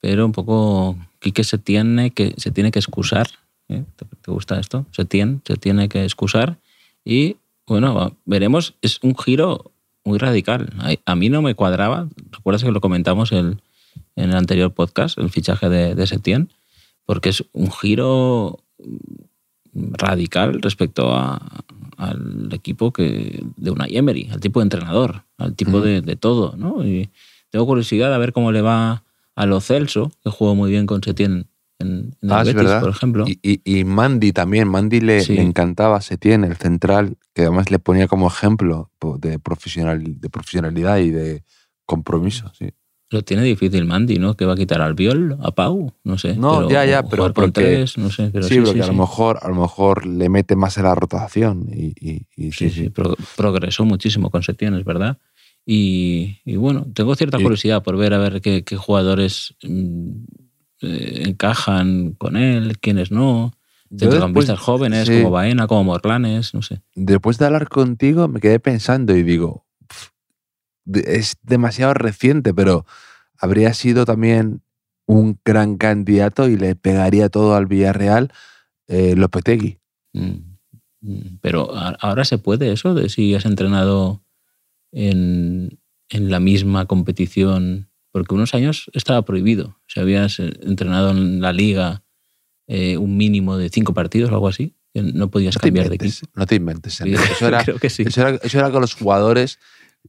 pero un poco Quique se tiene que, se tiene que excusar. ¿Eh? ¿Te, te gusta esto? Se tiene, se tiene que excusar y bueno, veremos, es un giro muy radical. A, mí no me cuadraba, recuerdas que lo comentamos el- en el anterior podcast, el fichaje de, de Setién, porque es un giro radical respecto a- al equipo que de una Emery, al tipo de entrenador, al tipo de, de todo, ¿no? Y tengo curiosidad a ver cómo le va a Lo Celso, que jugó muy bien con Setién en en, el Ah, es Betis, verdad. por ejemplo. Y, y, y Mandy también. Mandy le, Sí. le encantaba Setién, el central, que además le ponía como ejemplo de, profesional, de profesionalidad y de compromiso. Sí. Lo tiene difícil Mandy, ¿no? Que va a quitar al Viol, a Pau, no sé. No, ya, ya, o pero porque- tres, no sé. Pero sí, sí, pero sí, a, lo mejor, a lo mejor le mete más en la rotación. Y, y- y Sí, sí, pro- progresó muchísimo con Setién, es verdad. Y, y bueno, tengo cierta curiosidad por ver a ver qué, qué jugadores mm, eh, encajan con él, quiénes no. Centrocampistas jóvenes, sí. como Baena, como Morlanes, no sé. después de hablar contigo me quedé pensando y digo, "Pf, de- es demasiado reciente, pero habría sido también un gran candidato y le pegaría todo al Villarreal eh, Lopetegui. Mm, mm, Pero ahora se puede eso de si has entrenado en, en la misma competición, porque unos años estaba prohibido. Si habías eh, entrenado en la liga eh, un mínimo de cinco partidos o algo así, no podías No cambiar de equipo. no te inventes. Sí. Eso *laughs* era, Creo que sí. eso era, eso era con los jugadores,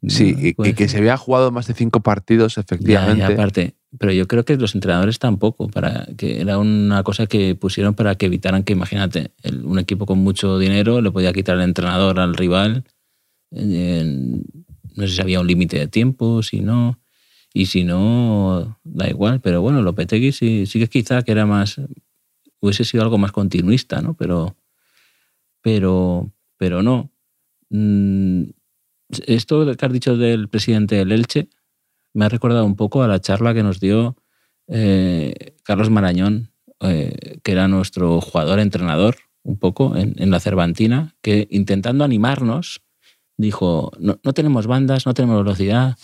sí, No, y- que se había jugado más de cinco partidos, Ya, efectivamente. ya, aparte. Pero yo creo que los entrenadores tampoco, para que era una cosa que pusieron para que evitaran que, imagínate, el- un equipo con mucho dinero le podía quitar el entrenador al rival. en- no sé si había un límite de tiempo, si no. Y si no, da igual. Pero bueno, Lopetegui sí, sí que quizá que era más. hubiese sido algo más continuista, ¿no? Pero. Pero. Pero no. Mm, Esto que has dicho del presidente del Elche me ha recordado un poco a la charla que nos dio eh, Carlos Marañón, eh, que era nuestro jugador entrenador, un poco en, en la Cervantina, que intentando animarnos dijo: No, no tenemos bandas, no tenemos velocidad.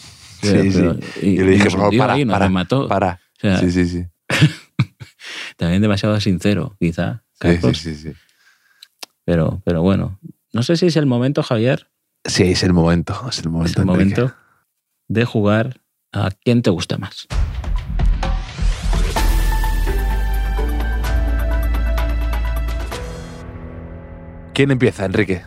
Sí, sí. Y, Yo le dije, por favor, para, para, remató. para. O sea, Sí, sí, sí. *laughs* También demasiado sincero, quizá. Sí, sí, sí, sí. Pero, pero bueno, no sé si es el momento, Javier, Sí, es el momento. Es el momento. es el momento de jugar a quién te gusta más. ¿Quién empieza, Enrique?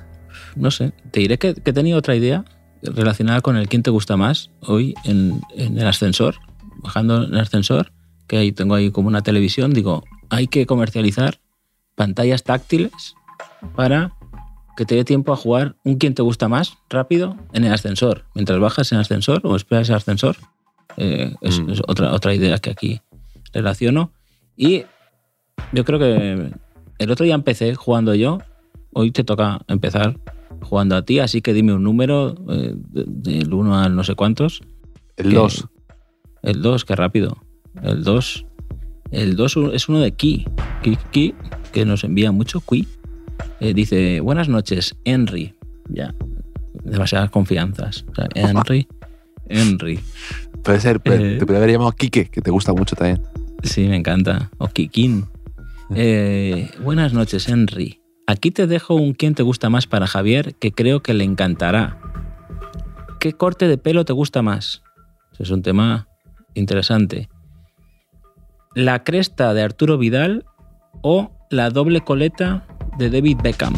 No sé, te diré que, que tenía otra idea relacionada con el quién te gusta más hoy en, en el ascensor, bajando en el ascensor, que ahí tengo ahí como una televisión, digo, hay que comercializar pantallas táctiles para que te dé tiempo a jugar un quién te gusta más rápido en el ascensor, mientras bajas en el ascensor o esperas el ascensor. Eh, es, Mm. es otra, otra idea que aquí relaciono. Y yo creo que el otro día empecé jugando yo, hoy te toca empezar jugando a ti, así que dime un número eh, de- del 1 al no sé cuántos. El Que- 2. El 2, qué rápido. El 2. El 2 es uno de Ki. Ki, Ki, que nos envía mucho. Qui. Eh, dice, buenas noches, Henry. Ya, demasiadas confianzas. O sea, *laughs* Henry. Henry. Puede ser, Eh. te puede haber llamado Quique, que te gusta mucho también. Sí, me encanta. O Kikin. *laughs* Eh, buenas noches, Henry. Aquí te dejo un quién te gusta más para Javier, que creo que le encantará. ¿Qué corte de pelo te gusta más? Es un tema interesante. ¿La cresta de Arturo Vidal o la doble coleta de David Beckham?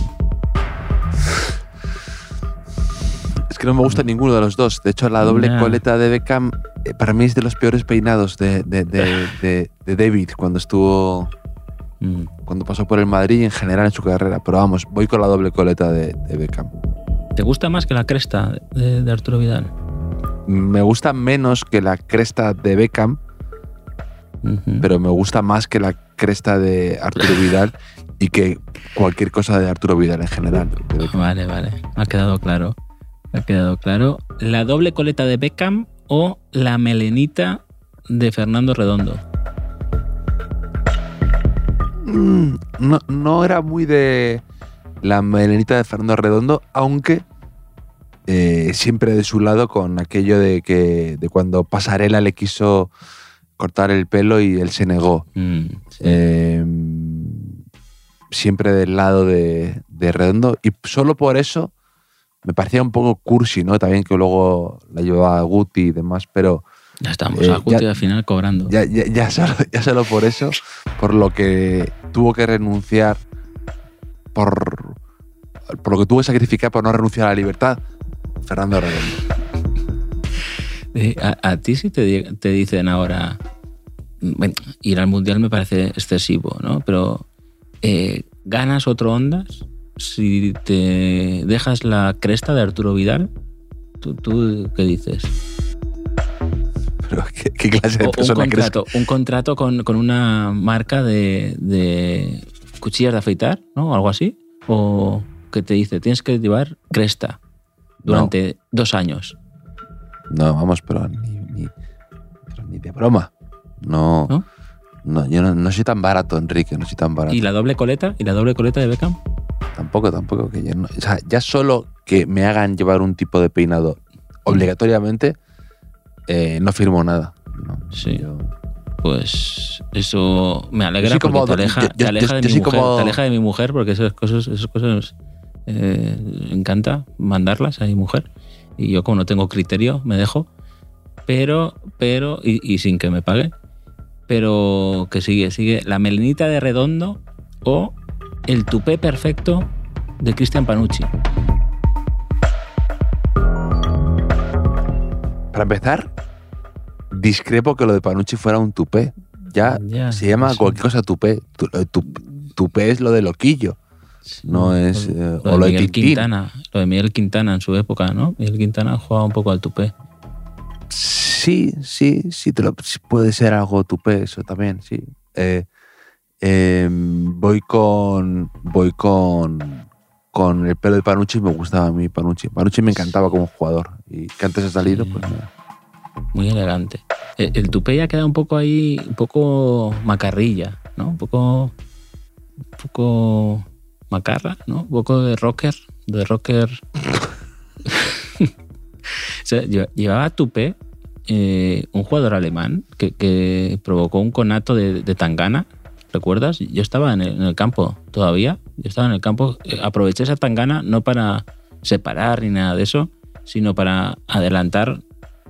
Es que no me gusta ninguno de los dos. De hecho, la doble coleta de Beckham eh, para mí es de los peores peinados de, de- de- *laughs* de- de David cuando estuvo Mm, cuando pasó por el Madrid y en general en su carrera. Pero vamos, voy con la doble coleta de, de Beckham. ¿Te gusta más que la cresta de, de Arturo Vidal? Me gusta menos que la cresta de Beckham, pero me gusta más que la cresta de Arturo *laughs* Vidal y que cualquier cosa de Arturo Vidal en general. Vale, vale. Ha quedado claro. Ha quedado claro. ¿La doble coleta de Beckham o la melenita de Fernando Redondo? Mm, No, no era muy de la melenita de Fernando Redondo, aunque eh, siempre de su lado con aquello de que de cuando Pasarela le quiso cortar el pelo y él se negó. Mm, sí. Eh, siempre del lado de, de Redondo y solo por eso me parecía un poco cursi, ¿no? También que luego la llevaba Guti y demás, pero ya estamos eh, a ya- al final cobrando. ya, ya, ya solo, *laughs* ya solo por eso, por lo que tuvo que renunciar, por, por lo que tuvo que sacrificar por no renunciar a la libertad, Fernando Redondo. Eh, a, a ti sí te, te dicen ahora bueno, ir al mundial me parece excesivo, ¿no? Pero eh, ganas otro Ondas si te dejas la cresta de Arturo Vidal. ¿Tú, tú qué dices? Pero, *laughs* ¿qué, qué clase de un crees? contrato, un contrato con, con una marca de, de cuchillas de afeitar, ¿no? Algo así. O que te dice, tienes que llevar cresta durante dos años. No, vamos, pero ni, ni, pero ni de broma. No, ¿No? no, yo no, no soy tan barato, Enrique, no soy tan barato. ¿Y la doble coleta? ¿Y la doble coleta de Beckham? Tampoco, tampoco. Que yo no- o sea, ya solo que me hagan llevar un tipo de peinado obligatoriamente, eh, no firmo nada. No, Sí. yo- Pues eso me alegra porque como- te aleja, yo- yo- te aleja de mi mujer, como- te aleja de mi mujer porque esas cosas, esas cosas eh, encanta mandarlas a mi mujer y yo como no tengo criterio me dejo, pero pero y, y sin que me pague, pero que sigue sigue la melenita de redondo o el tupé perfecto de Cristian Panucci. Para empezar, discrepo que lo de Panucci fuera un tupé. Ya, se llama sí. cualquier cosa tupé. Tup- tupé es lo de loquillo. No es, eh, lo o de Miguel. Quintana, lo de Miguel Quintana en su época, ¿no? Miguel Quintana jugaba un poco al tupé. Sí, sí, sí, te lo, sí puede ser algo tupé, eso también, sí. Eh, eh, voy con. Voy con. Con el pelo de Panucci, me gustaba a mí Panucci. Panucci me encantaba como jugador. Y que antes ha salido, pues mira. Muy elegante. El, el tupé ya queda un poco ahí, un poco macarrilla, ¿no? Un poco. Un poco macarra, ¿no? Un poco de rocker, de rocker. *laughs* o sea, lle- llevaba tupé eh, un jugador alemán que, que provocó un conato de, de tangana. ¿Recuerdas? Yo estaba en el, en el campo todavía. Yo estaba en el campo. eh, Aproveché esa tangana no para separar ni nada de eso, sino para adelantar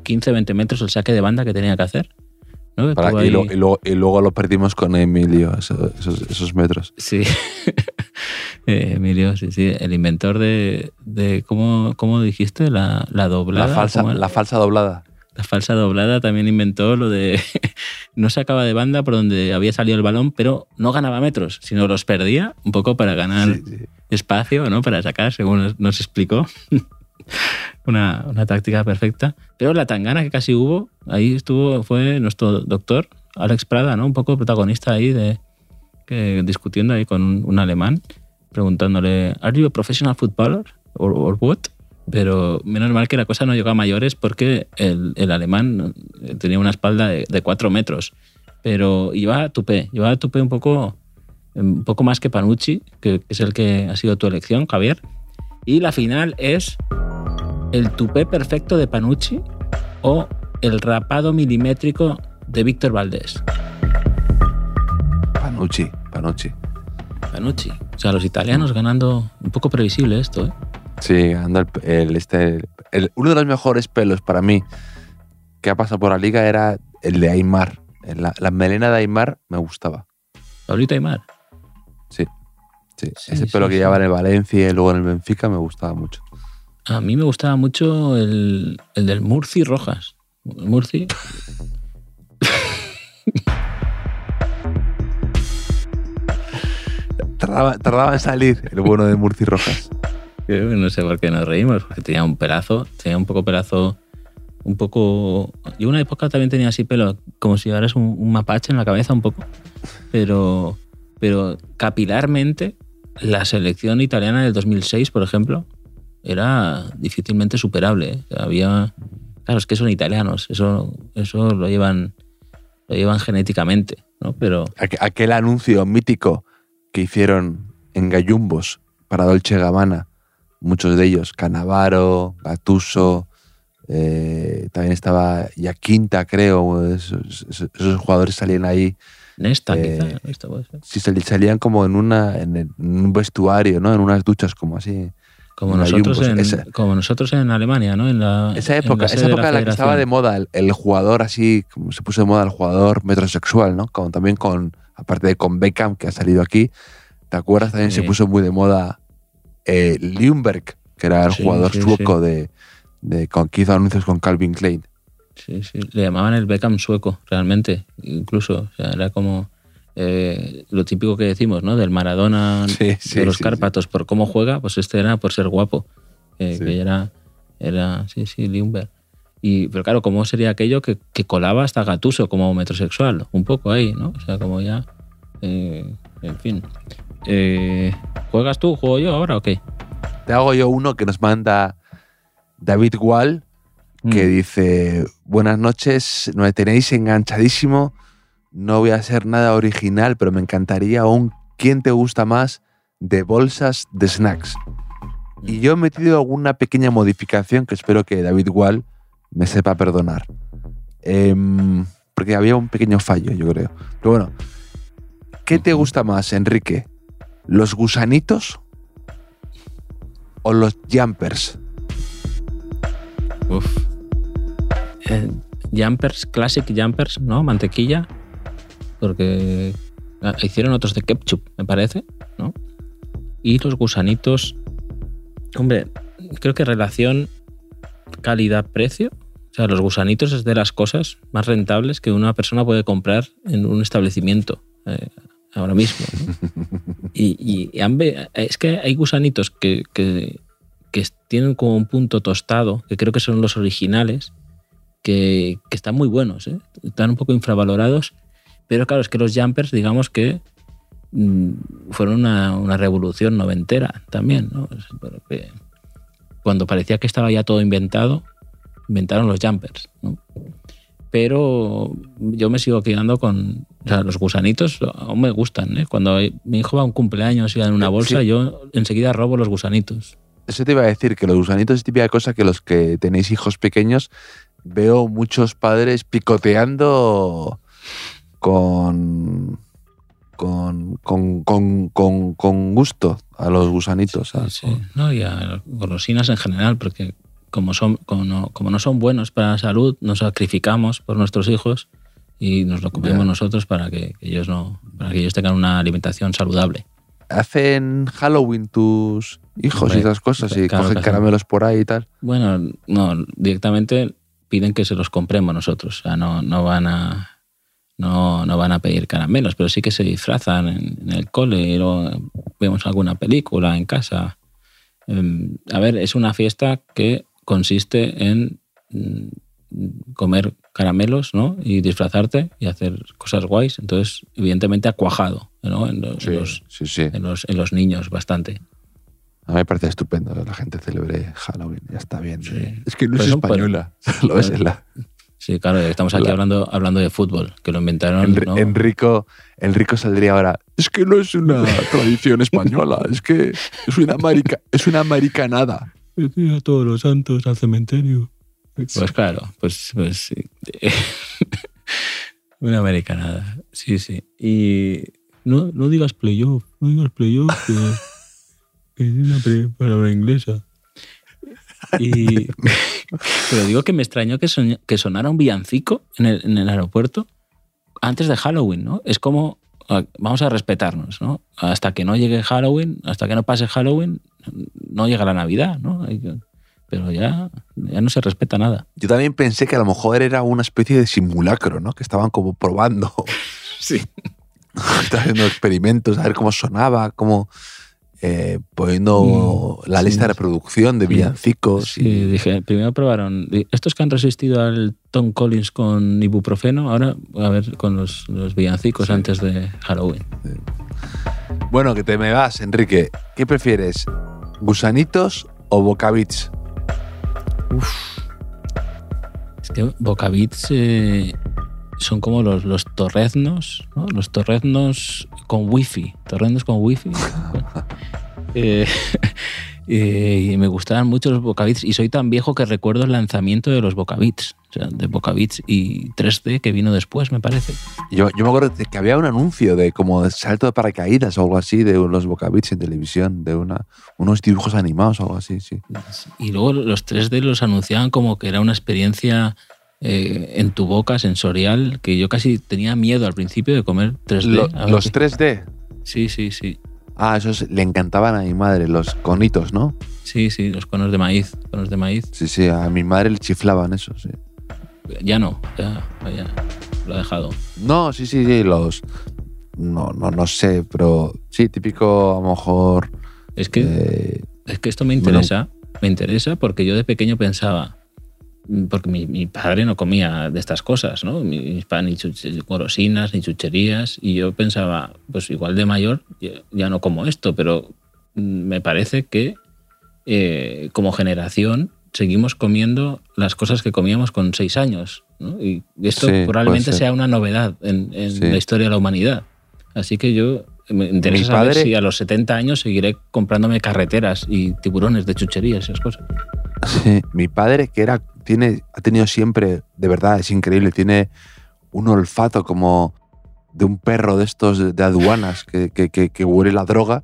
15-20 metros el saque de banda que tenía que hacer. ¿no? Para- y, ahí- lo- y luego, y luego lo perdimos con Emilio, eso- esos, esos metros. Sí. *laughs* Eh, Emilio, sí, sí. El inventor de. de ¿cómo, cómo dijiste? La, la doblada. La falsa doblada. La falsa doblada también inventó lo de. *laughs* no sacaba de banda por donde había salido el balón, pero no ganaba metros, sino los perdía un poco para ganar Sí, sí. espacio, ¿no? Para sacar, según nos, explicó. *laughs* una, una táctica perfecta. Pero la tangana que casi hubo, ahí estuvo, fue nuestro doctor, Alex Prada, ¿no? Un poco protagonista ahí de. que- discutiendo ahí con un, un alemán, preguntándole, ¿Are you a professional footballer? ¿Or, or what? Pero menos mal que la cosa no llegó a mayores porque el, el alemán eh, tenía una espalda de, de cuatro metros. Pero llevaba tupé, llevaba tupé un poco, un poco más que Panucci, que es el que ha sido tu elección, Javier. Y la final es el tupé perfecto de Panucci o el rapado milimétrico de Víctor Valdés. Panucci, Panucci. Panucci. O sea, los italianos ganando un poco previsible esto, ¿eh? Sí, anda el, el- este, el- uno de los mejores pelos para mí que ha pasado por la liga era el de Aymar. La, la melena de Aymar me gustaba. Pablito Aymar. Sí, sí. Sí, Ese sí, pelo que llevaba en el Valencia y luego en el Benfica me gustaba mucho. A mí me gustaba mucho el, el del Murci Rojas. Murci. *laughs* Tardaba, tardaba en salir el bueno de Murci Rojas. No sé por qué nos reímos, porque tenía un pelazo, tenía un poco pelazo, un poco... Yo una época también tenía así pelo, como si llevaras un, mapache en la cabeza un poco, pero, pero capilarmente la selección italiana del 2006, por ejemplo, era difícilmente superable. ¿eh? Había... Claro, es que son italianos, eso, eso lo llevan lo llevan genéticamente, ¿no? Pero Aqu- Aquel anuncio mítico que hicieron en Gallumbos para Dolce Gabbana, muchos de ellos, Canavaro, Gattuso, eh, también estaba Yaquinta, creo, esos, esos- esos jugadores salían ahí, Nesta, Eh, quizá, Nesta puede ser. sí, salían como en, una, en, el- en un vestuario, ¿no? en unas duchas como así. Como en nosotros, en, esa- como nosotros en Alemania, ¿no? En la, Esa en época, la esa de época en la que estaba de moda el, el jugador así, como se puso de moda el jugador metrosexual, ¿no? Como también con, aparte de con Beckham, que ha salido aquí, ¿te acuerdas? También se puso muy de moda eh, Ljungberg, que era el Sí, jugador sí, sueco De, de con que hizo anuncios con Calvin Klein. Sí, sí. Le llamaban el Beckham sueco, realmente. Incluso. O sea, era como eh, lo típico que decimos, ¿no? Del Maradona de los Cárpatos por cómo juega, pues este era por ser guapo. eh. Que era, era, sí, sí, Limber. Y, pero claro, ¿cómo sería aquello que, que colaba hasta Gatuso como metrosexual? Un poco ahí, ¿no? O sea, como ya. eh, en fin. Eh, ¿Juegas tú? ¿Juego yo ahora o qué? Te hago yo uno que nos manda David Wall, que Mm. dice, buenas noches, me tenéis enganchadísimo, no voy a hacer nada original, pero me encantaría un ¿quién te gusta más? de bolsas de snacks. Y yo he metido alguna pequeña modificación que espero que David Wall me sepa perdonar. Em, porque había un pequeño fallo, yo creo. Pero bueno, ¿qué te gusta más, Enrique? ¿Los gusanitos o los jumpers? Uf. Eh, jumpers, classic jumpers, ¿no? Mantequilla. Porque ah, hicieron otros de ketchup, me parece, ¿no? Y los gusanitos. Hombre, creo que relación calidad-precio. O sea, los gusanitos es de las cosas más rentables que una persona puede comprar en un establecimiento eh, ahora mismo. Y, es que hay gusanitos que, que- tienen como un punto tostado, que creo que son los originales, que, que están muy buenos, ¿eh? están un poco infravalorados, pero claro, es que los jumpers, digamos que mm, fueron una, una revolución noventera también, Cuando parecía que estaba ya todo inventado, inventaron los jumpers. Pero yo me sigo quedando con o sea, los gusanitos, aún me gustan. ¿eh? Cuando mi hijo va a un cumpleaños y va en una bolsa, Sí. yo enseguida robo los gusanitos. Eso te iba a decir, que los gusanitos es típica cosa que los que tenéis hijos pequeños, veo muchos padres picoteando con, con, con, con, con, gusto a los gusanitos. Sí, sí. No, y a golosinas en general, porque como, son, como, no, como no son buenos para la salud, nos sacrificamos por nuestros hijos y nos lo comemos Ya. nosotros para que, que ellos no para que ellos tengan una alimentación saludable. ¿Hacen Halloween tus hijos Hombre, y esas cosas? Y claro cogen caramelos por ahí y tal. Bueno, no, directamente piden que se los compremos nosotros. O sea, no, no van a no, no van a pedir caramelos, pero sí que se disfrazan en, en el cole y luego vemos alguna película en casa. Em, a ver, es una fiesta que consiste en mm, comer caramelos, ¿no? Y disfrazarte y hacer cosas guays. Entonces, evidentemente, ha cuajado, ¿no? En los, en los, sí, sí. en los, en los niños bastante. A mí me parece estupendo que la gente celebre Halloween. Ya está bien. Sí. Es que no es española. *laughs* Lo ves en la, Sí, claro, estamos aquí La- hablando, hablando de fútbol, que lo inventaron. Enri- ¿no? Enrico, Enrico saldría ahora. Es que no es una *laughs* tradición española, es que es una, marica, es una americanada. A todos los santos al cementerio. Pues claro, pues, pues sí. *laughs* Una americanada. Sí, sí. Y no, no digas playoff, no digas playoff, que, *laughs* que es una palabra inglesa. Y, *laughs* pero digo que me extrañó que, soñ- que sonara un villancico en el, en el aeropuerto antes de Halloween, ¿no? Es como, ah, vamos a respetarnos, ¿no? Hasta que no llegue Halloween, hasta que no pase Halloween, no llega la Navidad, ¿no? Pero ya, ya no se respeta nada. Yo también pensé que a lo mejor era una especie de simulacro, ¿no? Que estaban como probando. *laughs* Sí. *laughs* Estaban haciendo experimentos, a ver cómo sonaba, cómo eh, poniendo Mm, la sí, lista de reproducción de villancicos. Sí, y- dije, primero probaron, estos que han resistido al Tom Collins con ibuprofeno, ahora a ver con los, los villancicos Sí. antes de Halloween. Bueno, que te me vas, Enrique. ¿Qué prefieres? ¿Gusanitos o bocabits? Es que eh, son como los, los torreznos, ¿no? Los torreznos con wifi, torreznos con wifi. *laughs* Eh, eh, y me gustaban mucho los Bocabits y soy tan viejo que recuerdo el lanzamiento de los Bocabits, o sea, de Bocabits y 3D que vino después, me parece. Yo, yo me acuerdo que había un anuncio de como de salto de paracaídas o algo así de los bocabits en televisión, de una, unos dibujos animados o algo así, sí. Y luego los 3D los anunciaban como que era una experiencia eh, en tu boca sensorial que yo casi tenía miedo al principio de comer 3D. Lo- A ver los qué- 3D. Sí, sí, sí. Ah, esos le encantaban a mi madre, los conitos, ¿no? Sí, sí, los conos de maíz. Conos de maíz. Sí, sí, a mi madre le chiflaban eso, sí. Ya no, ya, ya lo he dejado. No, sí, sí, sí, los. No, no, no sé, pero sí, típico a lo mejor. Es que, eh, es que esto me interesa, me interesa porque yo de pequeño pensaba, porque mi, mi padre no comía de estas cosas, ¿no? Mis padres ni golosinas, ni chucherías, y yo pensaba, pues igual de mayor ya, no como esto, pero mm, me parece que eh, como generación seguimos comiendo las cosas que comíamos con seis años, ¿no? Y esto Sí, probablemente sea una novedad en, en Sí. la historia de la humanidad. Así que yo me interesa Mi saber padre- si a los 70 años seguiré comprándome carreteras y tiburones de chucherías y esas cosas. *laughs* Sí, mi padre, que era, tiene, ha tenido siempre, de verdad, es increíble, tiene un olfato como de un perro de estos de, aduanas que, que- que- que huele la droga.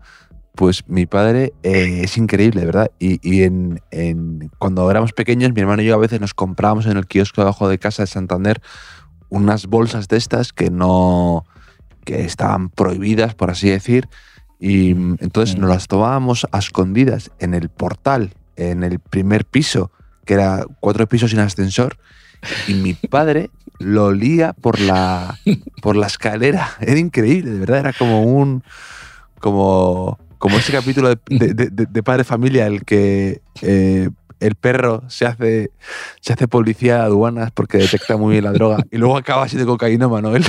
Pues mi padre eh, es increíble, de verdad. Y, y en, en- cuando éramos pequeños, mi hermano y yo a veces nos comprábamos en el kiosco debajo de casa de Santander unas bolsas de estas que no que estaban prohibidas, por así decir. Y entonces nos las tomábamos a escondidas en el portal, en el primer piso, que era cuatro pisos sin ascensor. Y mi padre lo olía por la, por la escalera. *laughs* Era increíble, de verdad. Era como un. Como, como ese capítulo de, de- de- Padre Familia, el que eh, el perro se hace, se hace policía de aduanas porque detecta muy bien la droga y luego acaba siendo cocaína Manuel.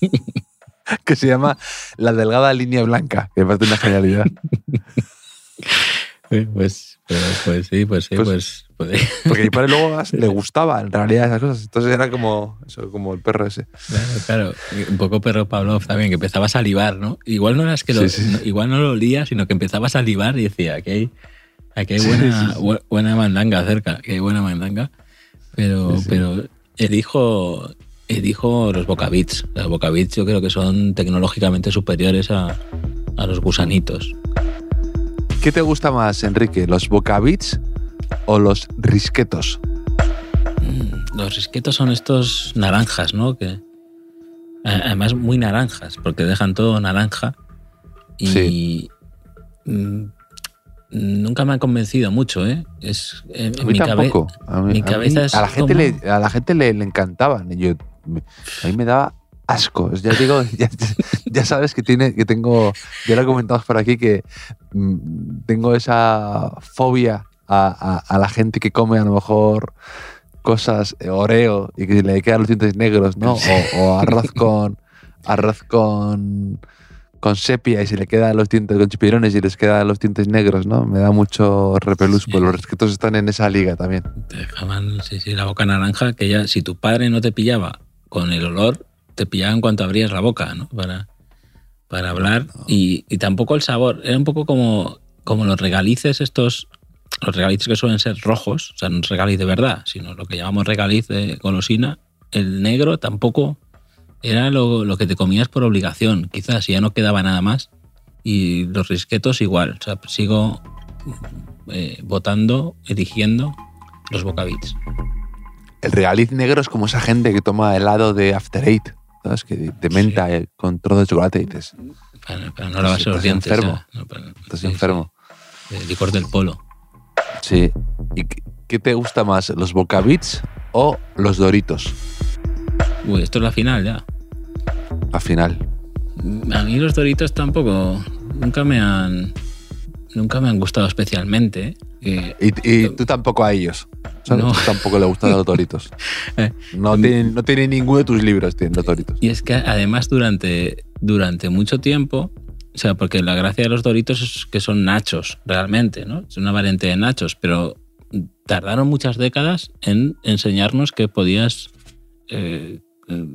*laughs* que se llama La Delgada Línea Blanca, que me parece una genialidad. Pues, pues, pues sí, pues sí, Pues- pues, pues, *laughs* Porque a mi padre luego *laughs* le gustaba en realidad esas cosas. Entonces era como, eso, como el perro ese. Claro, claro. Un poco perro Pavlov también, que empezaba a salivar, ¿no? Igual no era es que lo, Sí, sí. no- igual no lo olía, sino que empezaba a salivar y decía, aquí hay, aquí hay buena, bu- buena mandanga cerca, que hay buena mandanga. Pero, pero elijo, elijo los bocabits. Los bocabits yo creo que son tecnológicamente superiores a, a los gusanitos. ¿Qué te gusta más, Enrique? ¿Los bocabits o los risquetos? Mm, Los risquetos son estos naranjas, ¿no? Que a- además muy naranjas, porque dejan todo naranja y Sí. mm, nunca me han convencido mucho, ¿eh? Es en, en A mí mi cabe- tampoco. A mí- mi a mí- cabeza es a la gente, como- le, a la gente le, le encantaban. Yo, a mí me daba asco. Ya digo, *laughs* ya, ya sabes que, tiene, que tengo, ya lo he comentado por aquí, que mm, tengo esa fobia a, a- a la gente que come a lo mejor cosas eh, oreo y que le quedan los dientes negros, ¿no? O, o arroz *laughs* con arroz con con sepia y se le quedan los dientes con chipirones y les quedan los dientes negros, ¿no? Me da mucho repelús, Sí. pues los risquetos están en esa liga también. te dejaban sí, sí, la boca naranja, que ya si tu padre no te pillaba con el olor, te pillaba en cuanto abrías la boca, ¿no? Para, para hablar. Y, y tampoco el sabor. Era un poco como, como los regalices estos, los regalices que suelen ser rojos, o sea, no es regaliz de verdad, sino lo que llamamos regaliz de golosina. El negro tampoco era lo, lo que te comías por obligación, quizás, y ya no quedaba nada más. Y los risquetos igual, o sea, sigo eh, votando, eligiendo los bocabits. El regaliz negro es como esa gente que toma helado de After Eight, ¿sabes? Que de menta eh, con trozo de chocolate y dices, Para, para no lavarse los dientes. enfermo. No, para- estás sí, enfermo. sí. El licor del polo. Sí. ¿Y qué, te gusta más, los bocabits o los doritos? Uy, esto es la final ya. Al final. A mí los doritos tampoco. Nunca me han. Nunca me han gustado especialmente. ¿Eh? Y, y tú tampoco a ellos. ¿sabes? No. Tú tampoco le gustan los *laughs* doritos. Eh, No tiene, no tiene ninguno de tus libros, tienen los doritos. Y es que además durante, durante mucho tiempo, o sea, porque la gracia de los Doritos es que son nachos, realmente, ¿no? Es una variante de nachos, pero tardaron muchas décadas en enseñarnos que podías eh, eh,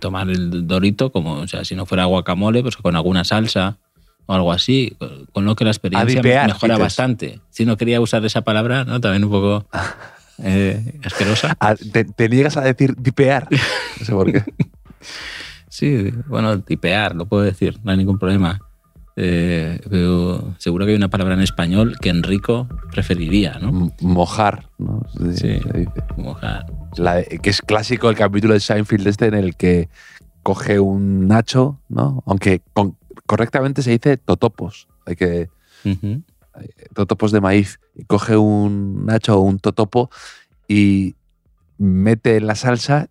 tomar el Dorito como, o sea, si no fuera guacamole, pues con alguna salsa o algo así, con- lo que la experiencia dipear, mejora dices. bastante. Si no quería usar esa palabra, ¿no? También un poco *laughs* eh, asquerosa. Ah, te, te niegas a decir dipear. No sé por qué. *laughs* Sí, bueno, tipear, lo puedo decir, no hay ningún problema. Eh, pero seguro que hay una palabra en español que Enrico preferiría, ¿no? Mojar, ¿no? Sí. Mojar. La de- que es clásico el capítulo de Seinfeld este en el que coge un nacho, ¿no? Aunque con- correctamente se dice totopos. Hay que totopos de maíz. Coge un nacho o un totopo y mete en la salsa,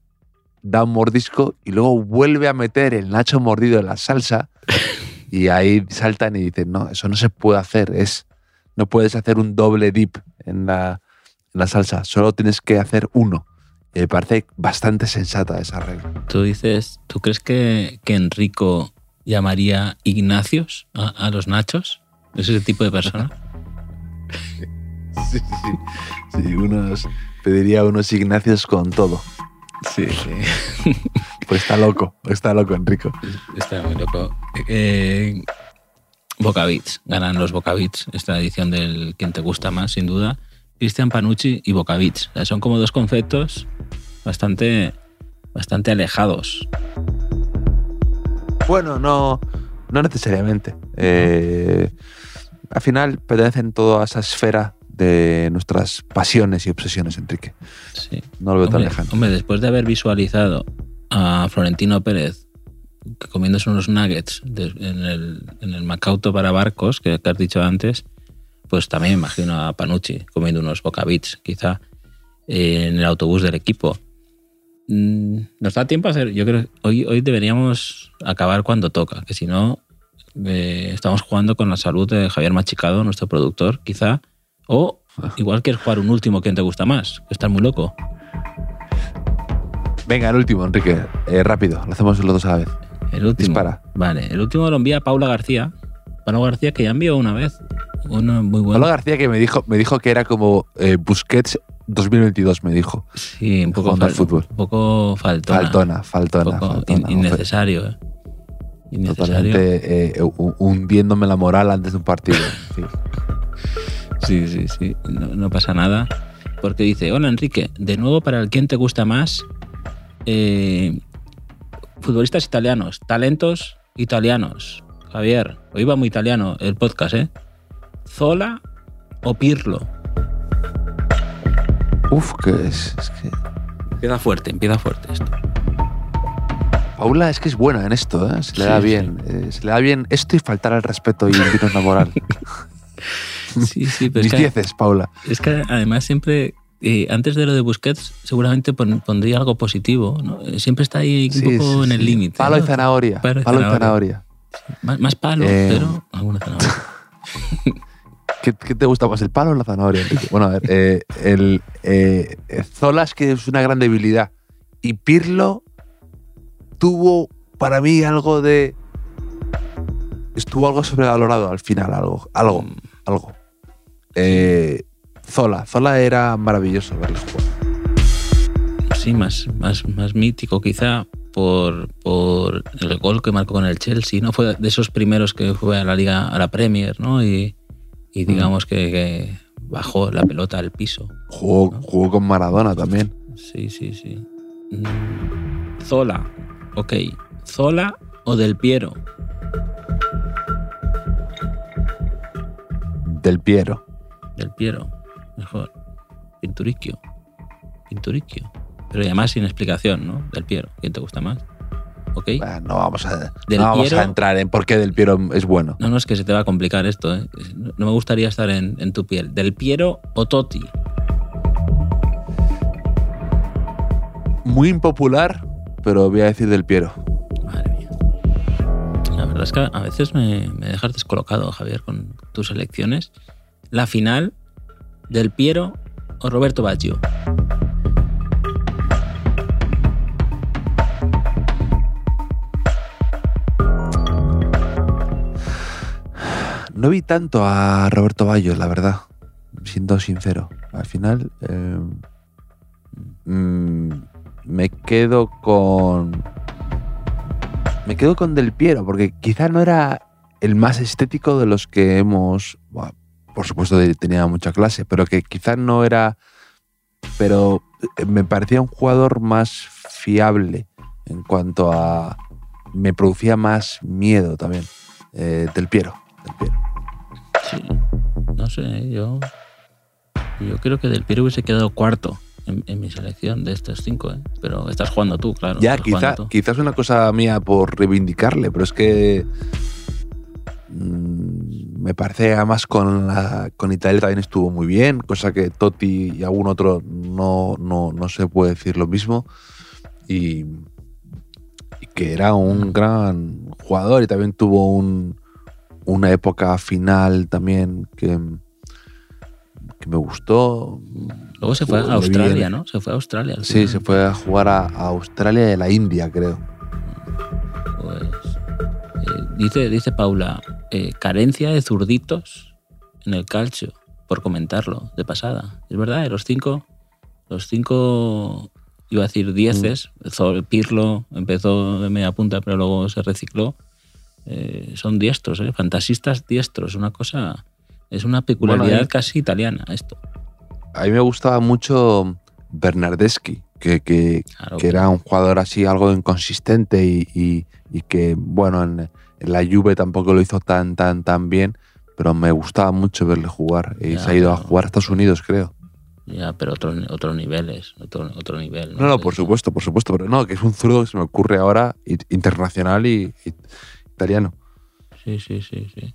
da un mordisco y luego vuelve a meter el nacho mordido en la salsa *laughs* y ahí saltan y dicen, no, eso no se puede hacer, es, no puedes hacer un doble dip en la, en la salsa, solo tienes que hacer uno. Y me parece bastante sensata esa regla. Tú dices, ¿tú crees que, que Enrico llamaría Ignacios a, a los nachos? ¿Es ese tipo de persona? *laughs* Sí, sí, sí. Unos, pediría unos Ignacios con todo. Sí, sí. *laughs* Pues está loco, está loco Enrico. Está muy loco. Eh, Bocavits, ganan los Bocavits esta edición del Quien te gusta más, sin duda. Cristian Panucci y. O sea, son como dos conceptos bastante, bastante alejados. Bueno, no, no necesariamente. Eh, al final pertenecen todo a esa esfera de nuestras pasiones y obsesiones, Enrique. Sí. No lo veo tan lejano. hombre, después de haber visualizado a Florentino Pérez comiéndose unos nuggets de- en, el, en el Macauto para barcos, que, que has dicho antes, pues también imagino a Panucci comiendo unos bocabits, quizá, en el autobús del equipo. Mm, Nos da tiempo a hacer. Yo creo que hoy, hoy deberíamos acabar cuando toca, que si no, eh, estamos jugando con la salud de Javier Machicado, nuestro productor, quizá. O igual quieres jugar un último, ¿quién te gusta más? Que estás muy loco. Venga, el último, Enrique. Eh, rápido, lo hacemos los dos a la vez. El último. Dispara. Vale, el último lo envía Paula García. Paula García que ya envió una vez. Uno muy bueno. Pablo García que me dijo, me dijo que era como eh, Busquets 2022, me dijo. Sí, un poco, fal- fútbol. Un poco faltona. Faltona, faltona, un poco faltona. in- innecesario. eh. Innecesario. Totalmente eh, hu- hundiéndome la moral antes de un partido. Sí. Sí, sí, sí. No, no pasa nada. Porque dice, hola Enrique, de nuevo para el quién te gusta más. eh, futbolistas italianos, talentos italianos. Javier, hoy va muy italiano el podcast, ¿eh? Zola o Pirlo. Uf, que es, es que Empieza fuerte, empieza fuerte esto. Paula es que es buena en esto, ¿eh? se le da sí. bien. eh, se le da bien esto y faltar al respeto y hundirnos la moral. *laughs* Sí, sí, pero es Mis que, dieces, Paula. es que además siempre, eh, antes de lo de Busquets, seguramente pon- pondría algo positivo. ¿no? Eh, Siempre está ahí un Sí, poco sí, en el límite. Palo ¿no? y zanahoria. Palo y zanahoria. zanahoria. Más, más palo, Eh, pero alguna zanahoria. *laughs* ¿Qué, te gusta más, el palo o la zanahoria? Bueno, a ver, eh, el, eh, Zola es que es una gran debilidad. Y Pirlo tuvo para mí algo de. Estuvo algo sobrevalorado al final, algo. Algo. Algo. Eh, Zola. Zola era maravilloso verlo jugar. Sí, más, más, más mítico quizá por, por el gol que marcó con el Chelsea, ¿no? Fue de esos primeros que fue a la Liga, a la Premier, ¿no? Y digamos que, que bajó la pelota al piso. Jugó, jugó con Maradona también. Sí, sí, sí. Mm, Zola, ok. Zola o Del Piero. Del Piero. Del Piero, mejor. Pinturicchio. Pinturicchio. Pero además sin explicación, ¿no? Del Piero. ¿Quién te gusta más? ¿Ok? Bueno, no vamos, a, no vamos Piero- a entrar en por qué Del Piero es bueno. No, no, es que se te va a complicar esto. ¿eh? No no me gustaría estar en, en tu piel. ¿Del Piero o Totti? Muy impopular, pero voy a decir Del Piero. Madre mía. La verdad es que a veces me, me dejas descolocado, Javier, con tus elecciones. La final, Del Piero o Roberto Baggio. No vi tanto a Roberto Bayo, la verdad, siendo sincero. Al final eh, mm, me quedo con... Me quedo con Del Piero, porque quizá no era el más estético de los que hemos... por supuesto tenía mucha clase, pero que quizá no era... Pero eh, me parecía un jugador más fiable en cuanto a... Me producía más miedo también. eh, del Piero. Del Piero. Sí. No sé, yo. Yo creo que Del Piero hubiese quedado cuarto en, en mi selección de estos cinco, ¿eh? Pero estás jugando tú, claro. Ya, quizá, tú. quizás una cosa mía por reivindicarle, pero es que mm, me parece además con, la, con Italia también estuvo muy bien, cosa que Totti y algún otro no, no, no se puede decir lo mismo. Y, y que era un gran jugador y también tuvo un, una época final también que, que me gustó. Luego se fue a Australia. ¿no? Se fue a Australia. al Sí, final. se fue a jugar a, a Australia y a la India, creo. Pues, eh, dice, dice Paula, eh, carencia de zurditos en el calcio, por comentarlo, de pasada. Es verdad, eh, los cinco, los cinco, iba a decir dieces, Zol- Pirlo empezó de media punta, pero luego se recicló. Eh, son diestros, eh, fantasistas diestros, una cosa, es una peculiaridad casi italiana esto. A mí me gustaba mucho Bernardeschi, que, que, Claro, que era un jugador así algo inconsistente y, y- y que, bueno, en, en la Juve tampoco lo hizo tan, tan, tan bien, pero me gustaba mucho verle jugar. Y Ya, se ha ido a jugar a Estados Unidos, creo. Ya, pero otros otros niveles, otro, otro nivel. No, no, por supuesto, por supuesto, pero no, que es un zurdo que se me ocurre ahora, internacional y, y italiano. Sí, sí, sí, sí.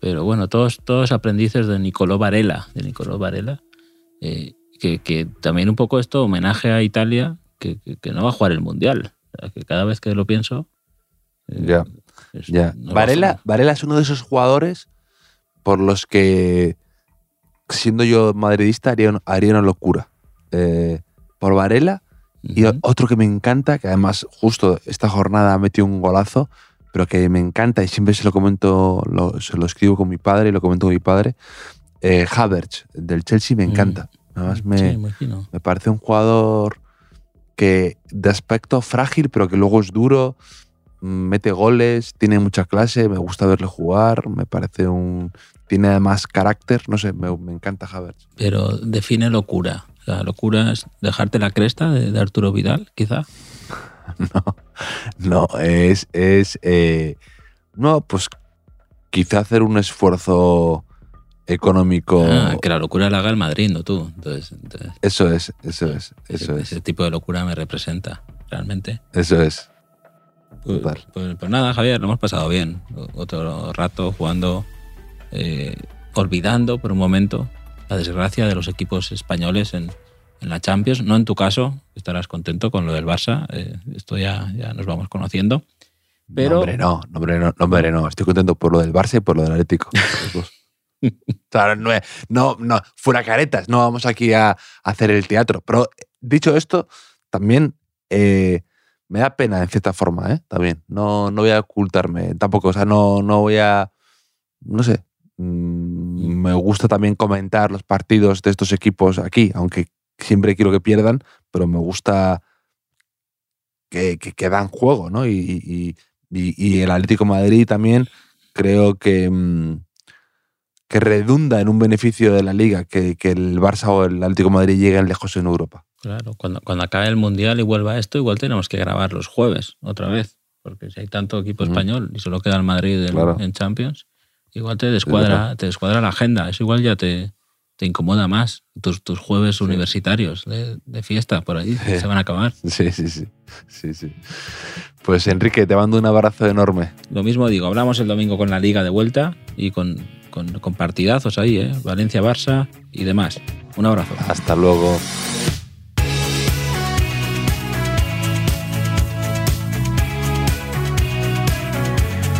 Pero bueno, todos, todos aprendices de Nicolò Varela, de Nicolò Varela, eh, que, que también un poco esto homenaje a Italia, que, que- que no va a jugar el Mundial. O sea, que cada vez que lo pienso... eh, Ya, es- Ya. no Varela. Varela es uno de esos jugadores por los que, siendo yo madridista, haría, un- haría una locura. Eh, por Varela y otro que me encanta, que además justo esta jornada ha metido un golazo, pero que me encanta y siempre se lo comento, lo- se lo escribo con mi padre y lo comento con mi padre, eh, Havertz, del Chelsea, me Mm. encanta. Además me, Sí, me parece un jugador que de aspecto frágil, pero que luego es duro, mm, mete goles, tiene mucha clase, me gusta verle jugar, me parece un... Tiene además carácter, no sé, me, me encanta Havertz. Pero define locura. Sea, locura es dejarte la cresta de, de Arturo Vidal, quizá. *laughs* No, no, es... es eh, no, pues quizá hacer un esfuerzo económico... Ah, que la locura la haga el Madrid, no tú. Entonces, entonces Eso es, eso es, eso ese, es, ese tipo de locura me representa, realmente. eso es. Pues, pues- pues nada, Javier, lo hemos pasado bien. Otro rato jugando, eh, olvidando por un momento la desgracia de los equipos españoles en, en la Champions. No en tu caso, estarás contento con lo del Barça. eh, esto ya, ya nos vamos conociendo. Pero No, hombre, no, no, hombre, no, no, hombre, no. Estoy contento por lo del Barça y por lo del Atlético. *laughs* O sea, no, no, no, fuera caretas, no vamos aquí a, a hacer el teatro. Pero dicho esto, también eh, me da pena en cierta forma, ¿eh? También. No, no voy a ocultarme tampoco. O sea, no, no voy a. No sé. Mm, Me gusta también comentar los partidos de estos equipos aquí, aunque siempre quiero que pierdan, pero me gusta que, que, que dan juego, ¿no? Y, y- y- y el Atlético Madrid también creo que, mm, que redunda en un beneficio de la liga, que, que el Barça o el Atlético Madrid lleguen lejos en Europa. Claro, cuando, cuando acabe el Mundial y vuelva esto, igual tenemos que grabar los jueves otra vez. Porque si hay tanto equipo español y solo queda el Madrid Claro. en Champions, igual te descuadra, te descuadra la agenda. Eso igual ya te, te incomoda más. Tus, tus jueves universitarios de, de fiesta por ahí Sí. se van a acabar. Sí, sí, sí. sí, sí. Pues Enrique, te mando un abrazo enorme. Lo mismo digo, hablamos el domingo con la Liga de vuelta y con, con, con partidazos ahí, ¿eh? Valencia-Barça y demás. Un abrazo. Hasta luego.